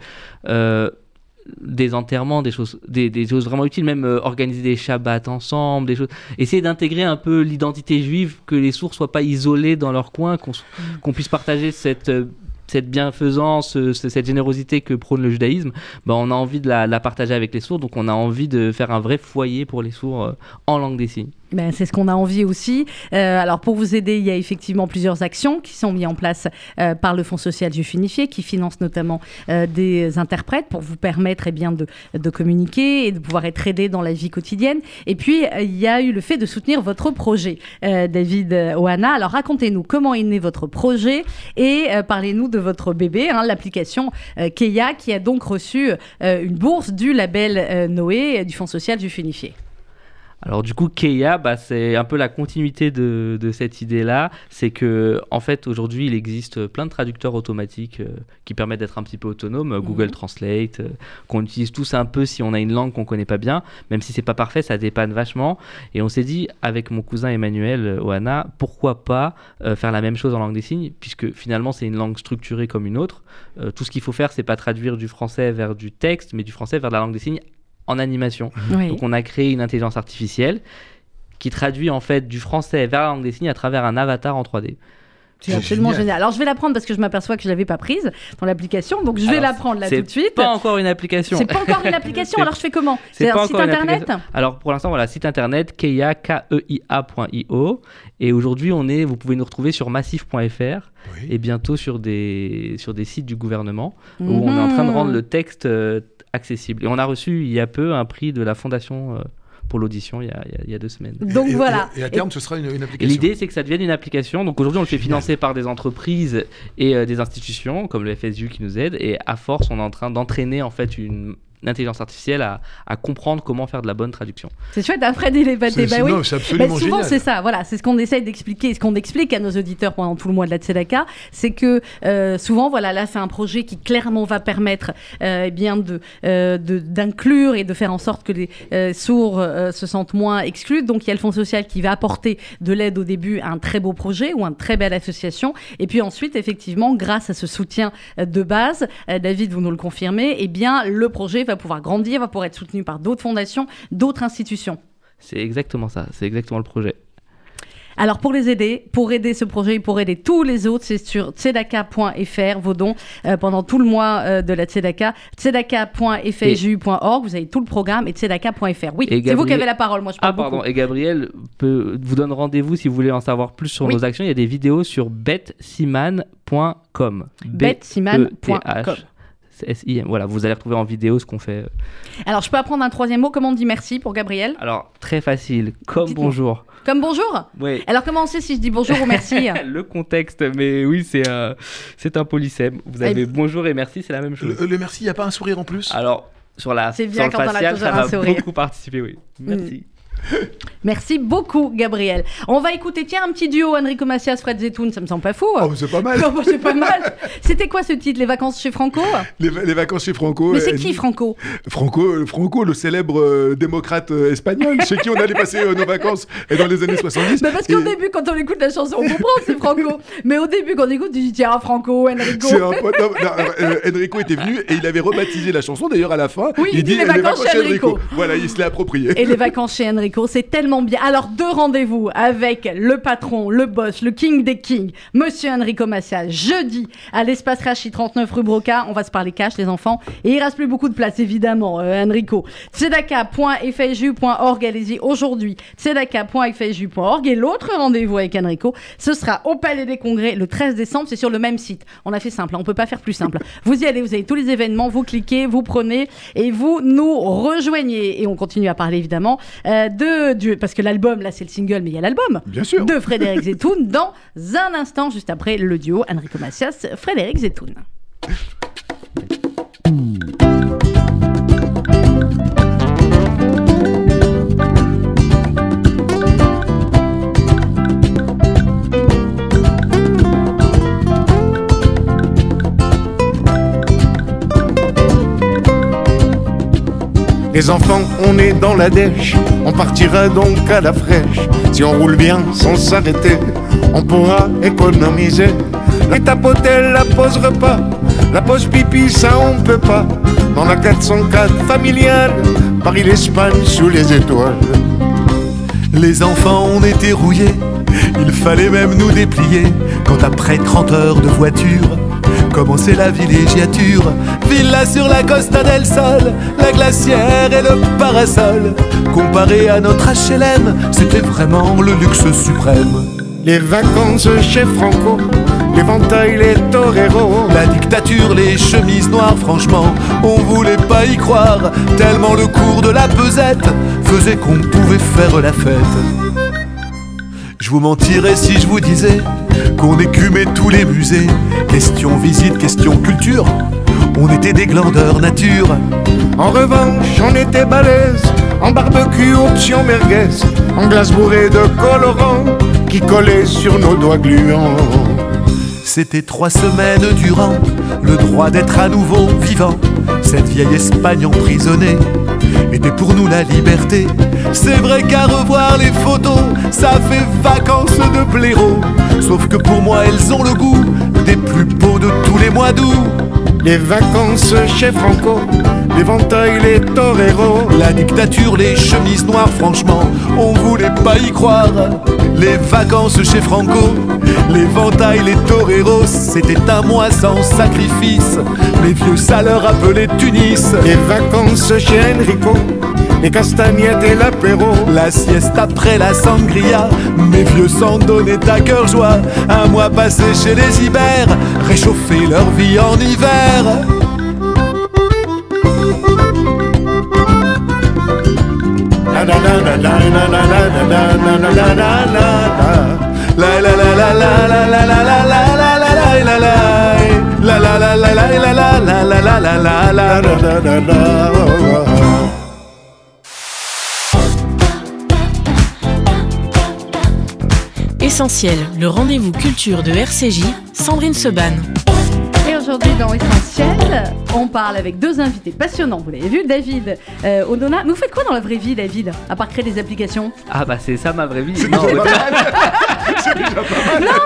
des enterrements, des choses, des, choses vraiment utiles, même organiser des shabbats ensemble, des choses. Essayer d'intégrer un peu l'identité juive, que les sourds soient pas isolés dans leur coin, qu'on mm. puisse partager cette cette bienfaisance, cette générosité que prône le judaïsme, bah, on a envie de la, partager avec les sourds, donc on a envie de faire un vrai foyer pour les sourds euh, en langue des signes. Ben, c'est ce qu'on a envie aussi. Euh, alors pour vous aider, il y a effectivement plusieurs actions qui sont mises en place euh, par le Fonds social juif unifié, qui finance notamment des interprètes pour vous permettre eh bien, de, de, communiquer et de pouvoir être aidé dans la vie quotidienne. Et puis il y a eu le fait de soutenir votre projet, David Oana. Alors racontez-nous comment est né votre projet et parlez-nous de votre bébé, hein, l'application euh, Keia, qui a donc reçu euh, une bourse du label euh, Noé du Fonds social du Funifié. Alors du coup, Keia, bah, c'est un peu la continuité de, cette idée-là. C'est que en fait, aujourd'hui, il existe plein de traducteurs automatiques qui permettent d'être un petit peu autonome. Mhm. Google Translate, qu'on utilise tous un peu si on a une langue qu'on connaît pas bien. Même si c'est pas parfait, ça dépanne vachement. Et on s'est dit, avec mon cousin Emmanuel Oana, pourquoi pas faire la même chose en langue des signes, puisque finalement, c'est une langue structurée comme une autre. tout ce qu'il faut faire, c'est pas traduire du français vers du texte, mais du français vers la langue des signes en animation. *laughs* Donc on a créé une intelligence artificielle qui traduit en fait du français vers la langue des signes à travers un avatar en 3D. C'est absolument génial. Alors je vais la prendre parce que je m'aperçois que je l'avais pas prise dans l'application, donc je vais la prendre là tout de suite. C'est pas encore une application. C'est pas encore une *laughs* application. alors je fais comment C'est un site internet. Alors pour l'instant voilà site internet keia keia.io et aujourd'hui on est, vous pouvez nous retrouver sur massif.fr et bientôt sur des sur des sites du gouvernement où on est en train de rendre le texte euh, accessible. Et on a reçu il y a peu un prix de la Fondation euh, pour l'audition il, il, y a deux semaines. Donc voilà. Et, à terme, ce sera une, application. L'idée, c'est que ça devienne une application. Donc aujourd'hui, on le fait financer par des entreprises et euh, des institutions comme le FSU qui nous aide. Et à force, on est en train d'entraîner en fait une l'intelligence artificielle à, à, comprendre comment faire de la bonne traduction. C'est chouette, après des bah oui. c'est absolument bah, souvent c'est ça, voilà, c'est ce qu'on essaye d'expliquer, ce qu'on explique à nos auditeurs pendant tout le mois de la Tzedaka, c'est que euh, souvent, voilà, là c'est un projet qui clairement va permettre euh, eh bien de euh, d'inclure et de faire en sorte que les euh, sourds euh, se sentent moins exclus. Donc il y a le Fonds social qui va apporter de l'aide au début à un très beau projet ou une très belle association, et puis ensuite, effectivement, grâce à ce soutien de base, David, vous nous le confirmez, eh bien le projet va pouvoir grandir, va pouvoir être soutenu par d'autres fondations, d'autres institutions. C'est exactement ça, c'est exactement le projet. Alors pour les aider, pour aider ce projet et pour aider tous les autres, c'est sur tzedaka.fr, vos dons euh, pendant tout le mois euh, de la tzedaka. tzedaka.fju.org, vous avez tout le programme et tzedaka.fr. Oui, c'est vous qui avez la parole, moi je parle Ah pardon, et Gabriel peut, vous donne rendez-vous si vous voulez en savoir plus sur nos actions. Il y a des vidéos sur betsiman.com. betsiman.com. S-I-M. Voilà, vous allez retrouver en vidéo ce qu'on fait. Alors, je peux apprendre un troisième mot Comment on dit merci pour Gabriel? Alors, très facile, comme bonjour. Comme bonjour? Oui. Alors, comment on sait si je dis bonjour ou merci? *laughs* Le contexte, mais oui, c'est un, c'est un polysème. Vous avez bonjour et merci, c'est la même chose. Le, merci, il n'y a pas un sourire en plus? Alors, sur la c'est bien quand facial, ça va beaucoup participer, oui. Merci. Merci beaucoup, Gabriel. On va écouter, tiens, un petit duo Enrico Macias, Fred Zetoun, ça me semble pas fou. Oh, c'est pas mal. *laughs* c'est pas mal. C'était quoi ce titre, Les vacances chez Franco? Les, vacances chez Franco. Mais c'est qui Franco? Franco, euh, Franco, le célèbre euh, démocrate euh, espagnol, *laughs* chez qui on allait passer nos vacances dans les années 70. Bah parce qu'au début, quand on écoute la chanson, on comprend c'est Franco. Mais au début, quand on écoute, tu dis tiens, Franco, Enrico. Enrico était venu et il avait rebaptisé la chanson, d'ailleurs, à la fin. Oui, il, dit les vacances, chez Enrico. Voilà, il se l'est approprié. Et les vacances chez Enrico, c'est tellement bien. Alors, deux rendez-vous avec le patron, le boss, le king des kings, monsieur Enrico Macias, jeudi à l'espace Rachi 39 rue Broca. On va se parler cash, les enfants. Et il reste plus beaucoup de place, évidemment, euh, Enrico. tzedaka.fju.org, allez-y aujourd'hui. tzedaka.fju.org. Et l'autre rendez-vous avec Enrico, ce sera au Palais des Congrès le 13 décembre. C'est sur le même site. On a fait simple, hein. on peut pas faire plus simple. *laughs* vous y allez, vous avez tous les événements, vous cliquez, vous prenez et vous nous rejoignez. Et on continue à parler, évidemment, euh, de, parce que l'album, là c'est le single, mais il y a l'album. Bien sûr. De Frédéric Zetoun dans un instant, juste après le duo Enrico Macias, Frédéric Zetoun. *laughs* Les enfants, on est dans la dèche, on partira donc à la fraîche. Si on roule bien sans s'arrêter, on pourra économiser. La tapoter, la pause repas, la pause pipi, ça on peut pas. Dans la 404 familiale, Paris-l'Espagne sous les étoiles. Les enfants, on était rouillés, il fallait même nous déplier. Quand après 30 heures de voiture, commençait la villégiature. Villa sur la Costa del Sol, la glacière et le parasol. Comparé à notre HLM, c'était vraiment le luxe suprême. Les vacances chez Franco, l'éventail, les toreros. La dictature, les chemises noires, franchement, on voulait pas y croire. Tellement le cours de la pesette faisait qu'on pouvait faire la fête. Je vous mentirais si je vous disais qu'on écumait tous les musées. Question visite, question culture, on était des glandeurs nature. En revanche, on était balèze, en barbecue, option merguez, en glace bourrée de colorant qui collait sur nos doigts gluants. C'était trois semaines durant le droit d'être à nouveau vivant. Cette vieille Espagne emprisonnée était pour nous la liberté. C'est vrai qu'à revoir les photos, ça fait vacances de blaireau. Sauf que pour moi, elles ont le goût des plus beaux de tous les mois d'août. Les vacances chez Franco, l'éventail, les toreros. La dictature, les chemises noires, franchement, on voulait pas y croire. Les vacances chez Franco, l'éventail, les toreros, c'était un mois sans sacrifice. Les vieux saleurs appelés Tunis. Les vacances chez Enrico, les castagnettes et l'apéro. La sieste après la sangria, mes vieux s'en donnaient à cœur joie. Un mois passé chez les Ibères, réchauffer leur vie en hiver. Essentiel, le rendez-vous culture de RCJ, Sandrine Seban. Et aujourd'hui dans Essentiel, on parle avec deux invités passionnants. Vous l'avez vu, David euh, Odona. Mais vous faites quoi dans la vraie vie, David À part créer des applications? Ah bah c'est ça ma vraie vie. Non, non,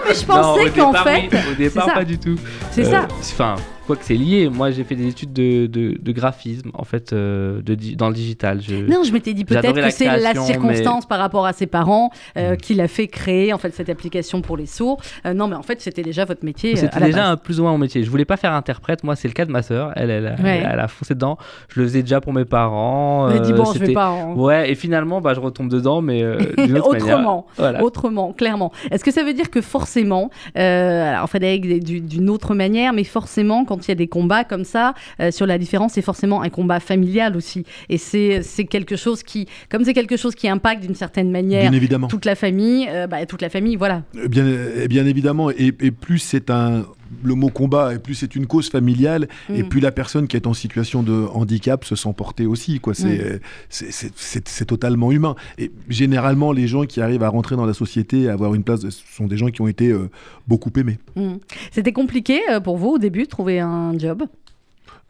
mais je pensais qu'en fait. au départ, pas du tout. C'est ça. Enfin, quoi que c'est lié. Moi, j'ai fait des études de, de, graphisme, en fait, euh, de, dans le digital. non, je m'étais dit peut-être que c'est la circonstance par rapport à ses parents euh, mm. qui l'a fait créer, en fait, cette application pour les sourds. Euh, non, mais en fait, c'était déjà votre métier. C'était déjà un, plus ou moins mon métier. Je voulais pas faire interprète. Moi, c'est le cas de ma sœur. Elle, elle, elle, a foncé dedans. Je le faisais déjà pour mes parents. Elle dit bon, je vais pas. Hein. Ouais, et finalement, bah, je retombe dedans, mais *laughs* autrement. Autrement, clairement. Est-ce que ça veut dire que forcément, alors Frédéric, d'une autre manière, mais forcément, quand il y a des combats comme ça, euh, sur la différence, c'est forcément un combat familial aussi. Et c'est quelque chose qui, comme c'est quelque chose qui impacte d'une certaine manière toute la famille, euh, bah, toute la famille, voilà. Bien, bien évidemment. Et, et plus c'est un le mot combat, et plus c'est une cause familiale, et mm. plus la personne qui est en situation de handicap se sent portée aussi. Quoi. C'est, mm. c'est, totalement humain. Et généralement, les gens qui arrivent à rentrer dans la société, à avoir une place, sont des gens qui ont été euh, beaucoup aimés. Mm. C'était compliqué euh, pour vous au début de trouver un job?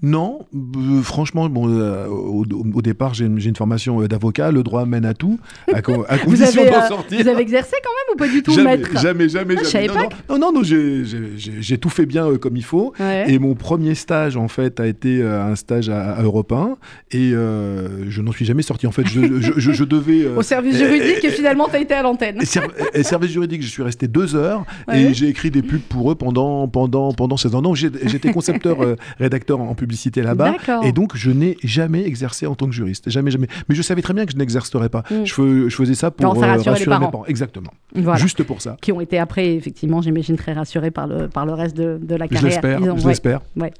Non, euh, franchement, bon, euh, au, départ, j'ai une, formation euh, d'avocat. Le droit mène à tout, à, *laughs* condition d'en sortir. Vous avez exercé quand même ou pas du tout, jamais, maître? Jamais, jamais, ah, jamais. Non, non, non, j'ai tout fait bien comme il faut. Et mon premier stage, en fait, a été un stage à, Europe 1. Et je n'en suis jamais sorti. En fait, je, je, devais. *laughs* Au service juridique, et, finalement, tu as été à l'antenne. Et, service juridique, je suis resté deux heures. Et j'ai écrit des pubs pour eux pendant, pendant, pendant 16 ans. Non, j'étais concepteur, rédacteur en public publicité là-bas. Et donc, je n'ai jamais exercé en tant que juriste. Jamais, jamais. Mais je savais très bien que je n'exercerai pas. Mm. Je, je, faisais ça pour rassurer, les parents. Exactement. Juste pour ça. Qui ont été après, effectivement, j'imagine, très rassurés par le, par le reste de, de la carrière. Je l'espère. Ouais.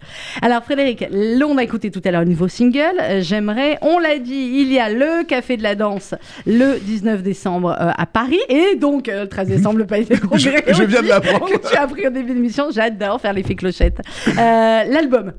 Alors, Frédéric, on a écouté tout à l'heure un nouveau single. J'aimerais, on l'a dit, il y a le Café de la Danse le 19 décembre à Paris et donc le 13 décembre, le Palais des *laughs* Congrès. je, je viens de l'apprendre. tu as appris au début de l'émission. J'adore faire l'effet clochette. Euh, l'album,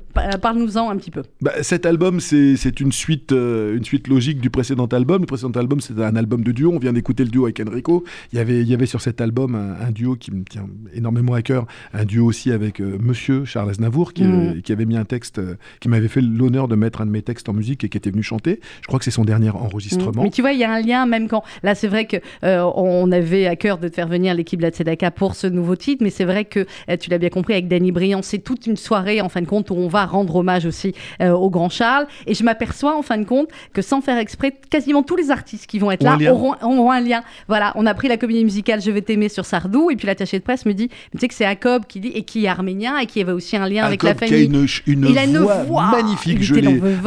parle-nous-en un petit peu. Bah, cet album, c'est une suite, euh, une suite logique du précédent album. Le précédent album, c'était un album de duo. On vient d'écouter le duo avec Enrico. Il y avait, il y avait sur cet album un, duo qui me tient énormément à cœur. Un duo aussi avec euh, Monsieur Charles Aznavour, qui, mm. qui, avait mis un texte, qui m'avait fait l'honneur de mettre un de mes textes en musique et qui était venu chanter. Je crois que c'est son dernier enregistrement. Mm. Mais tu vois, il y a un lien, même quand. Là, c'est vrai que on avait à cœur de te faire venir l'équipe de la Tzedaka pour ce nouveau titre, mais c'est vrai que tu l'as bien compris avec Danny Briand, c'est toute une soirée en fin de compte où on va rendre hommage aussi euh, au grand Charles. Et je m'aperçois en fin de compte que sans faire exprès, quasiment tous les artistes qui vont être là auront, un lien. Voilà, on a pris la comédie musicale Je vais t'aimer sur Sardou, et puis l'attaché de presse me dit, tu sais que c'est Jacob qui dit, et qui est arménien, et qui avait aussi un lien avec la famille. Qui a une, Il a une voix, magnifique. Je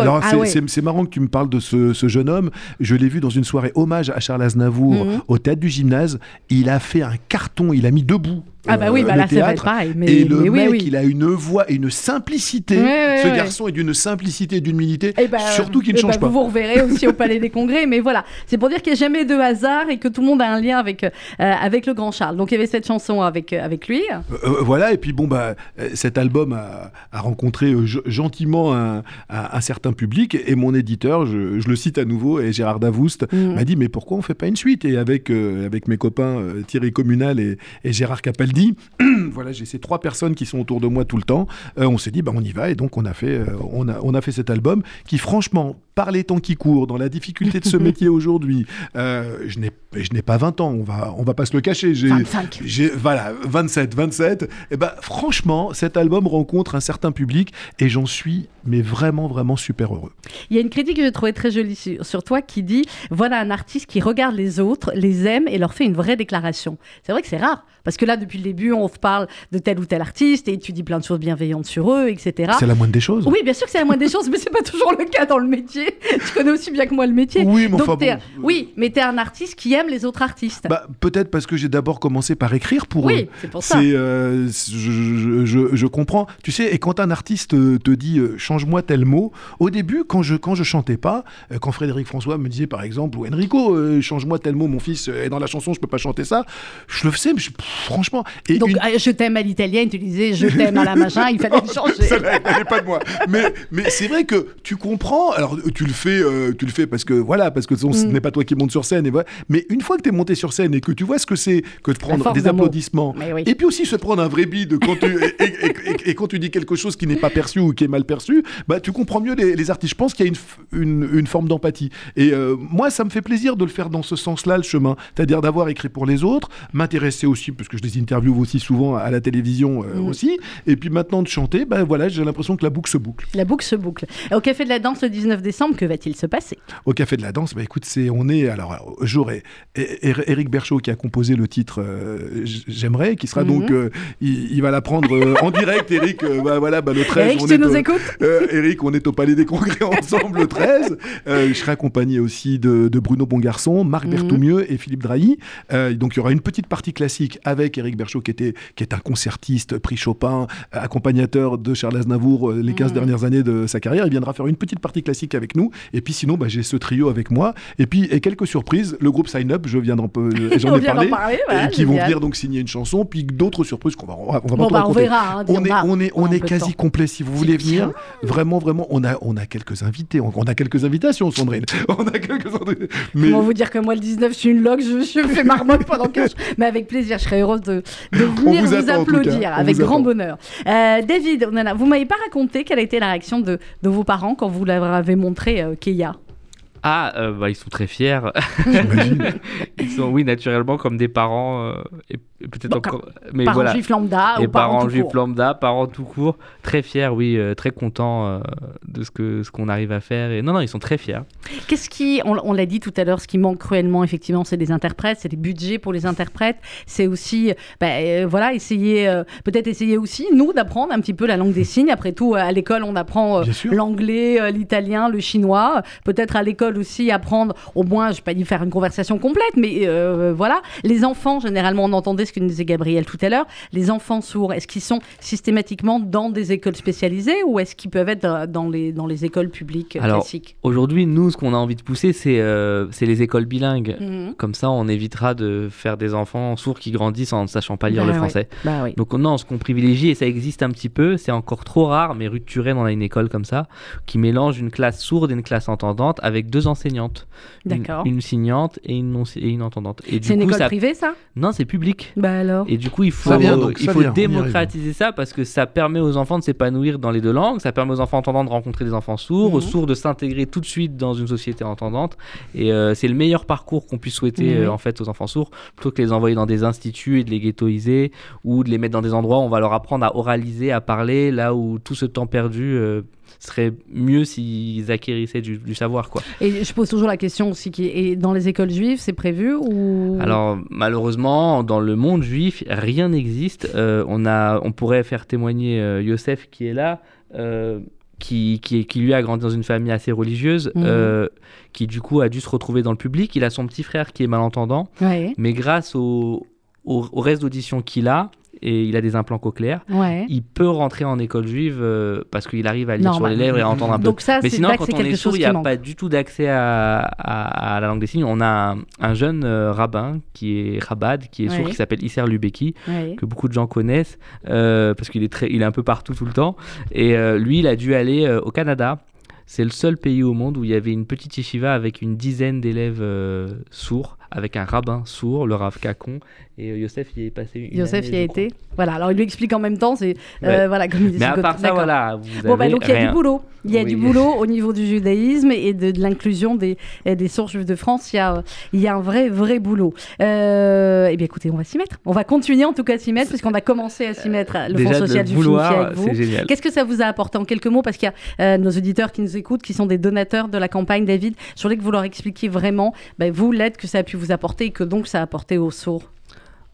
Alors ah c'est marrant que tu me parles de ce, jeune homme. Je l'ai vu dans une soirée hommage à Charles Aznavour mhm. au théâtre du gymnase. Il a fait un carton, il a mis debout ah bah oui, bah là c'est pareil. Mais, et le mec, il a une voix et une simplicité. Ce garçon est d'une simplicité et d'une humilité, eh bah, surtout qu'il ne eh change bah, pas. Vous reverrez aussi au Palais des Congrès, mais voilà, c'est pour dire qu'il n'y a jamais de hasard et que tout le monde a un lien avec, euh, avec le grand Charles. Donc il y avait cette chanson avec, euh, avec lui. Euh, voilà, et puis bon, bah, cet album a, rencontré gentiment un, un, certain public et mon éditeur, je, je le cite à nouveau, et Gérard Davoust, mm. m'a dit Mais pourquoi on ne fait pas une suite? Et avec, avec mes copains Thierry Communal et, et Gérard Capaldi, dit, *clears throat* voilà, j'ai ces trois personnes qui sont autour de moi tout le temps. Euh, on s'est dit, bah, on y va. Et donc, on a fait, euh, on a, on a fait cet album qui, franchement, par les temps qui courent, dans la difficulté de ce *laughs* métier aujourd'hui, euh, je n'ai pas 20 ans, on va, on va pas se le cacher. J'ai, 25. voilà, 27, 27. Et ben, bah, franchement, cet album rencontre un certain public et j'en suis mais vraiment, vraiment super heureux. Il y a une critique que j'ai trouvée très jolie sur, toi qui dit voilà un artiste qui regarde les autres, les aime et leur fait une vraie déclaration. C'est vrai que c'est rare parce que là, depuis le début, on parle de tel ou tel artiste et tu dis plein de choses bienveillantes sur eux, etc. C'est la moindre des choses. Oui, bien sûr que c'est la moindre des choses, mais c'est pas toujours le cas dans le métier. tu connais aussi bien que moi le métier. Oui, mais enfin, Oui, mais tu es un artiste qui aime les autres artistes. Bah, Peut-être parce que j'ai d'abord commencé par écrire pour eux. Oui, c'est pour ça. Euh, je, je, je, comprends. Tu sais, et quand un artiste te dit euh, change-moi tel mot, au début, quand je, quand je chantais pas, euh, quand Frédéric François me disait par exemple, ou Enrico, change-moi tel mot, mon fils est dans la chanson, je peux pas chanter ça, je le faisais, mais franchement. Et Donc, je t'aime à l'italienne, tu disais je t'aime à la machin, il fallait *laughs* changer. ça n'est pas de moi. Mais, mais c'est vrai que tu comprends, alors tu le fais, tu le fais parce que voilà, parce que ce mm. n'est pas toi qui montes sur scène. Et voilà. Mais une fois que tu es monté sur scène et que tu vois ce que c'est que de prendre des applaudissements, et puis aussi se prendre un vrai bide quand tu, et, quand tu dis quelque chose qui n'est pas perçu ou qui est mal perçu, bah, tu comprends mieux les, artistes. Je pense qu'il y a une, une, forme d'empathie. Et euh, moi, ça me fait plaisir de le faire dans ce sens-là, le chemin. C'est-à-dire d'avoir écrit pour les autres, m'intéresser aussi, parce que je les interviewe aussi souvent à la télévision euh, mm. aussi. Et puis maintenant de chanter, ben voilà, j'ai l'impression que la boucle se boucle. La boucle se boucle. Au Café de la Danse le 19 décembre, que va-t-il se passer? Au Café de la Danse, bah écoute, c'est on est alors j'aurais Eric Berchaud qui a composé le titre euh, J'aimerais, qui sera donc mhm. euh, il, va l'apprendre euh, en direct. Eric, bah, voilà, bah, le 13. Eric, on tu nous écoutes? Eric, on est au Palais des Congrès *laughs* ensemble le 13. je serai accompagné aussi de, Bruno Bongarçon, Marc mmh. et Philippe Drahi. donc il y aura une petite partie classique avec Eric Berchaud qui était qui est un concertiste, prix Chopin, accompagnateur de Charles Aznavour les 15 mhm. dernières années de sa carrière. Il viendra faire une petite partie classique avec nous. Et puis sinon, bah, j'ai ce trio avec moi. Et puis, et quelques surprises, le groupe Sign Up, je viens *laughs* d'en j'en ai parlé, et qui vont venir donc signer une chanson, puis d'autres surprises qu'on va, on va, on va pas bah, on verra. Hein, on, est, on est, on est quasi complet. Si vous voulez venir, vraiment, vraiment, on a, on a quelques invités, on, a quelques invitations, Sandrine. *laughs* On a quelques mais... Comment vous dire que moi, le 19, je suis une log, je, je fais marmotte pendant que *laughs* Mais avec plaisir, je serais heureuse de, de *laughs* venir vous, applaudir, avec grand bonheur. Euh, David, on a, vous m'avez pas raconté quelle a été la réaction de, de vos parents quand vous leur avez montré euh, Keia ah, euh, bah, ils sont très fiers. *laughs* ils sont, oui, naturellement, comme des parents. Euh, et peut-être encore. Mais parents voilà. juifs lambda et ou parents, parents juifs lambda, parents tout court, très fiers, oui, euh, très contents euh, de ce que ce qu'on arrive à faire. Et non, non, ils sont très fiers. Qu'est-ce qui, on, l'a dit tout à l'heure, ce qui manque cruellement, effectivement, c'est des interprètes, c'est des budgets pour les interprètes. C'est aussi, bah, euh, voilà, essayer, peut-être essayer aussi nous d'apprendre un petit peu la langue des signes. Après tout, à l'école, on apprend l'anglais, l'italien, le chinois. Peut-être à l'école aussi apprendre, au moins, je vais pas dire faire une conversation complète, mais voilà, les enfants généralement, on entendait ce que nous disait Gabriel tout à l'heure, les enfants sourds, est-ce qu'ils sont systématiquement dans des écoles spécialisées ou est-ce qu'ils peuvent être dans les, dans les écoles publiques Alors, classiques? Aujourd'hui, nous, ce qu'on a envie de pousser, c'est euh, les écoles bilingues. Mhm. Comme ça, on évitera de faire des enfants sourds qui grandissent en ne sachant pas lire bah le français. Bah oui. Donc non, ce qu'on privilégie, et ça existe un petit peu, c'est encore trop rare, mais rue de Turenne, on a une école comme ça, qui mélange une classe sourde et une classe entendante avec deux enseignantes. D'accord. Une, signante et une, et une entendante. C'est une école privée, ça? Non, c'est public. Bah alors Et du coup, il faut, il faut démocratiser ça parce que ça permet aux enfants de s'épanouir dans les deux langues, ça permet aux enfants entendants de rencontrer des enfants sourds, aux mhm. sourds de s'intégrer tout de suite dans une société entendante. Et euh, c'est le meilleur parcours qu'on puisse souhaiter euh, en fait aux enfants sourds, plutôt que les envoyer dans des instituts et de les ghettoiser ou de les mettre dans des endroits où on va leur apprendre à oraliser, à parler, là où tout ce temps perdu euh, serait mieux s'ils acquérissaient du, savoir. Quoi. Et je pose toujours la question aussi, qui est, dans les écoles juives, c'est prévu ou... Alors malheureusement, dans le monde juif, rien n'existe. Euh, on, a, on pourrait faire témoigner euh, Yosef qui est là. Euh, qui, qui, qui, lui a grandi dans une famille assez religieuse, mhm. qui du coup a dû se retrouver dans le public. Il a son petit frère qui est malentendant, mais grâce au, au reste d'audition qu'il a, et il a des implants cochléaires, il peut rentrer en école juive euh, parce qu'il arrive à lire sur les lèvres et à entendre un peu. Mais sinon, quand on est sourd, il n'y a pas du tout d'accès à, la langue des signes. On a un, jeune euh, rabbin qui est Rabad, qui est sourd, qui s'appelle Isser Lubeki, que beaucoup de gens connaissent euh, parce qu'il est, très, il est un peu partout tout le temps. Et lui, il a dû aller au Canada. C'est le seul pays au monde où il y avait une petite yeshiva avec une dizaine d'élèves sourds, avec un rabbin sourd, le Rav Kakon, et euh, Youssef y est passé une Youssef y a été. Voilà, alors il lui explique en même temps, c'est euh, voilà comme il dit. Mais à part ça, voilà. Vous bon, bah, donc il y a du boulot. Il y a du boulot au niveau du judaïsme et de, l'inclusion des, des sources juives de France. Il y a, il y a un vrai, vrai boulot. Euh, eh bien, écoutez, on va s'y mettre. On va continuer en tout cas à s'y mettre, puisqu'on a commencé à s'y mettre le Fonds social du vouloir, avec vous. Qu'est-ce que ça vous a apporté en quelques mots? Parce qu'il y a nos auditeurs qui nous écoutent, qui sont des donateurs de la campagne, David. Je voulais que vous leur expliquiez vraiment, bah, vous, l'aide que ça a pu vous apporter et que donc ça a apporté aux sourds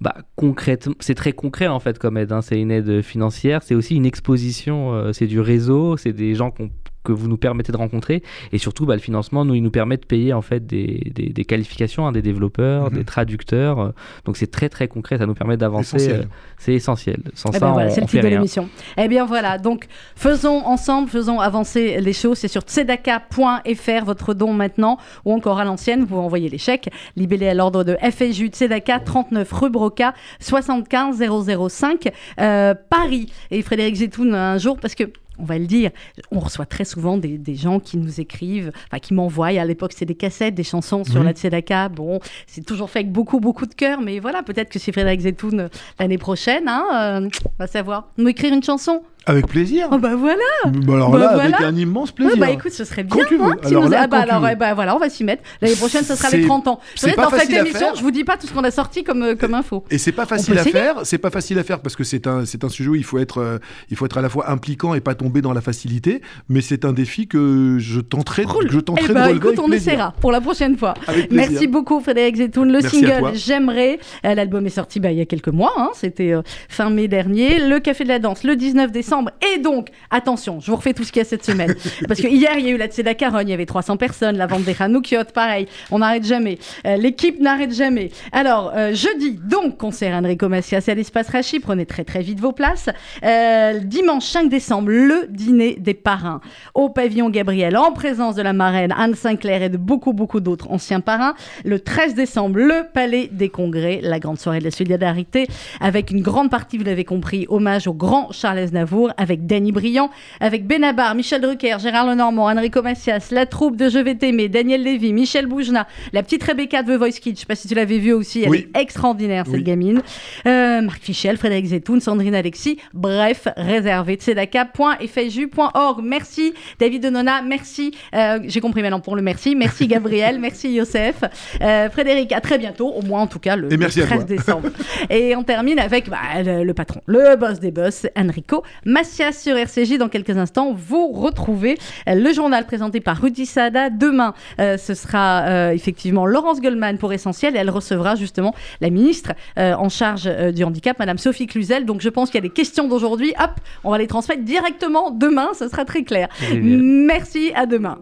bah, concrètement, c'est très concret en fait comme aide. Hein. C'est une aide financière, c'est aussi une exposition, euh, c'est du réseau, c'est des gens qu'on que vous nous permettez de rencontrer. Et surtout, bah, le financement, nous, il nous permet de payer en fait des, des, qualifications, hein, des développeurs, mhm. des traducteurs. Donc c'est très très concret, ça nous permet d'avancer. Euh, c'est essentiel. Sans eh ça, ben voilà, c'est le titre de l'émission. Eh bien voilà, donc faisons ensemble, faisons avancer les choses. C'est sur tzedaka.fr votre don maintenant, ou encore à l'ancienne, vous envoyez les chèques, libellés à l'ordre de FSJU Tzedaka 39 rue Broca 75 005 euh, Paris. Et Frédéric Zetoun un jour, parce que on va le dire, on reçoit très souvent des, gens qui nous écrivent, enfin qui m'envoient. À l'époque, c'est des cassettes, des chansons sur la Tzedaka. Bon, c'est toujours fait avec beaucoup, beaucoup de cœur, mais voilà, peut-être que c'est Frédéric Zetoun euh, l'année prochaine, hein, euh, on va savoir. Nous écrire une chanson avec plaisir. Oh bah voilà. Bah alors bah là, avec un immense plaisir. bah écoute, ce serait bien. Hein, alors ah bah alors, bah voilà, on va s'y mettre. L'année prochaine, ce sera les 30 ans. C'est pas facile à faire. Je vous dis pas tout ce qu'on a sorti comme euh, comme info. Et c'est pas facile à faire. C'est pas facile à faire parce que c'est un c'est un sujet où il faut être euh, il faut être à la fois impliquant et pas tomber dans la facilité. Mais c'est un défi que je tenterai que je tenterai eh de relever écoute, on essaiera pour la prochaine fois. Merci beaucoup Frédéric Zetoun. Le single J'aimerais. Euh, l'album est sorti il y a quelques mois. Hein. C'était fin mai dernier. Le Café de la Danse le 19 décembre et donc attention, je vous refais tout ce qu'il y a cette semaine. *laughs* Parce que hier, il y a eu la Tzedaka il y avait 300 personnes, la vente des Hanoukiot, pareil, on n'arrête jamais. Euh, l'équipe n'arrête jamais. Alors, euh, jeudi, donc, concert Enrico Macias à l'espace Rachi, prenez très très vite vos places. Euh, dimanche 5 décembre, le dîner des parrains au pavillon Gabriel, en présence de la marraine Anne Sinclair et de beaucoup beaucoup d'autres anciens parrains. Le 13 décembre, le Palais des Congrès, la grande soirée de la solidarité, avec une grande partie, vous l'avez compris, hommage au grand Charles Aznavour Strasbourg avec Danny Briand, avec Benabar, Michel Drucker, Gérard Lenormand, Enrico Macias, la troupe de Je vais t'aimer, Daniel Lévy, Michel Boujna, la petite Rebecca de The Voice Kids, je sais pas si tu l'avais vu aussi, elle est extraordinaire cette gamine. Euh, Marc Fichel, Frédéric Zetoun, Sandrine Alexis, bref, réservé tzedaka.fju.org. Merci David Denona, merci, euh, j'ai compris maintenant pour le merci, merci Gabriel, *laughs* merci Youssef, euh, Frédéric, à très bientôt, au moins en tout cas le, 13 décembre. Et on termine avec bah, le, patron, le boss des boss, Enrico Macias sur RCJ. Dans quelques instants, vous retrouvez le journal présenté par Rudy Sada. Demain, ce sera effectivement Laurence Goldman pour Essentiel et elle recevra justement la ministre en charge du handicap, Madame Sophie Cluzel. Donc je pense qu'il y a des questions d'aujourd'hui. Hop, on va les transmettre directement demain, ce sera très clair. Merci, à demain.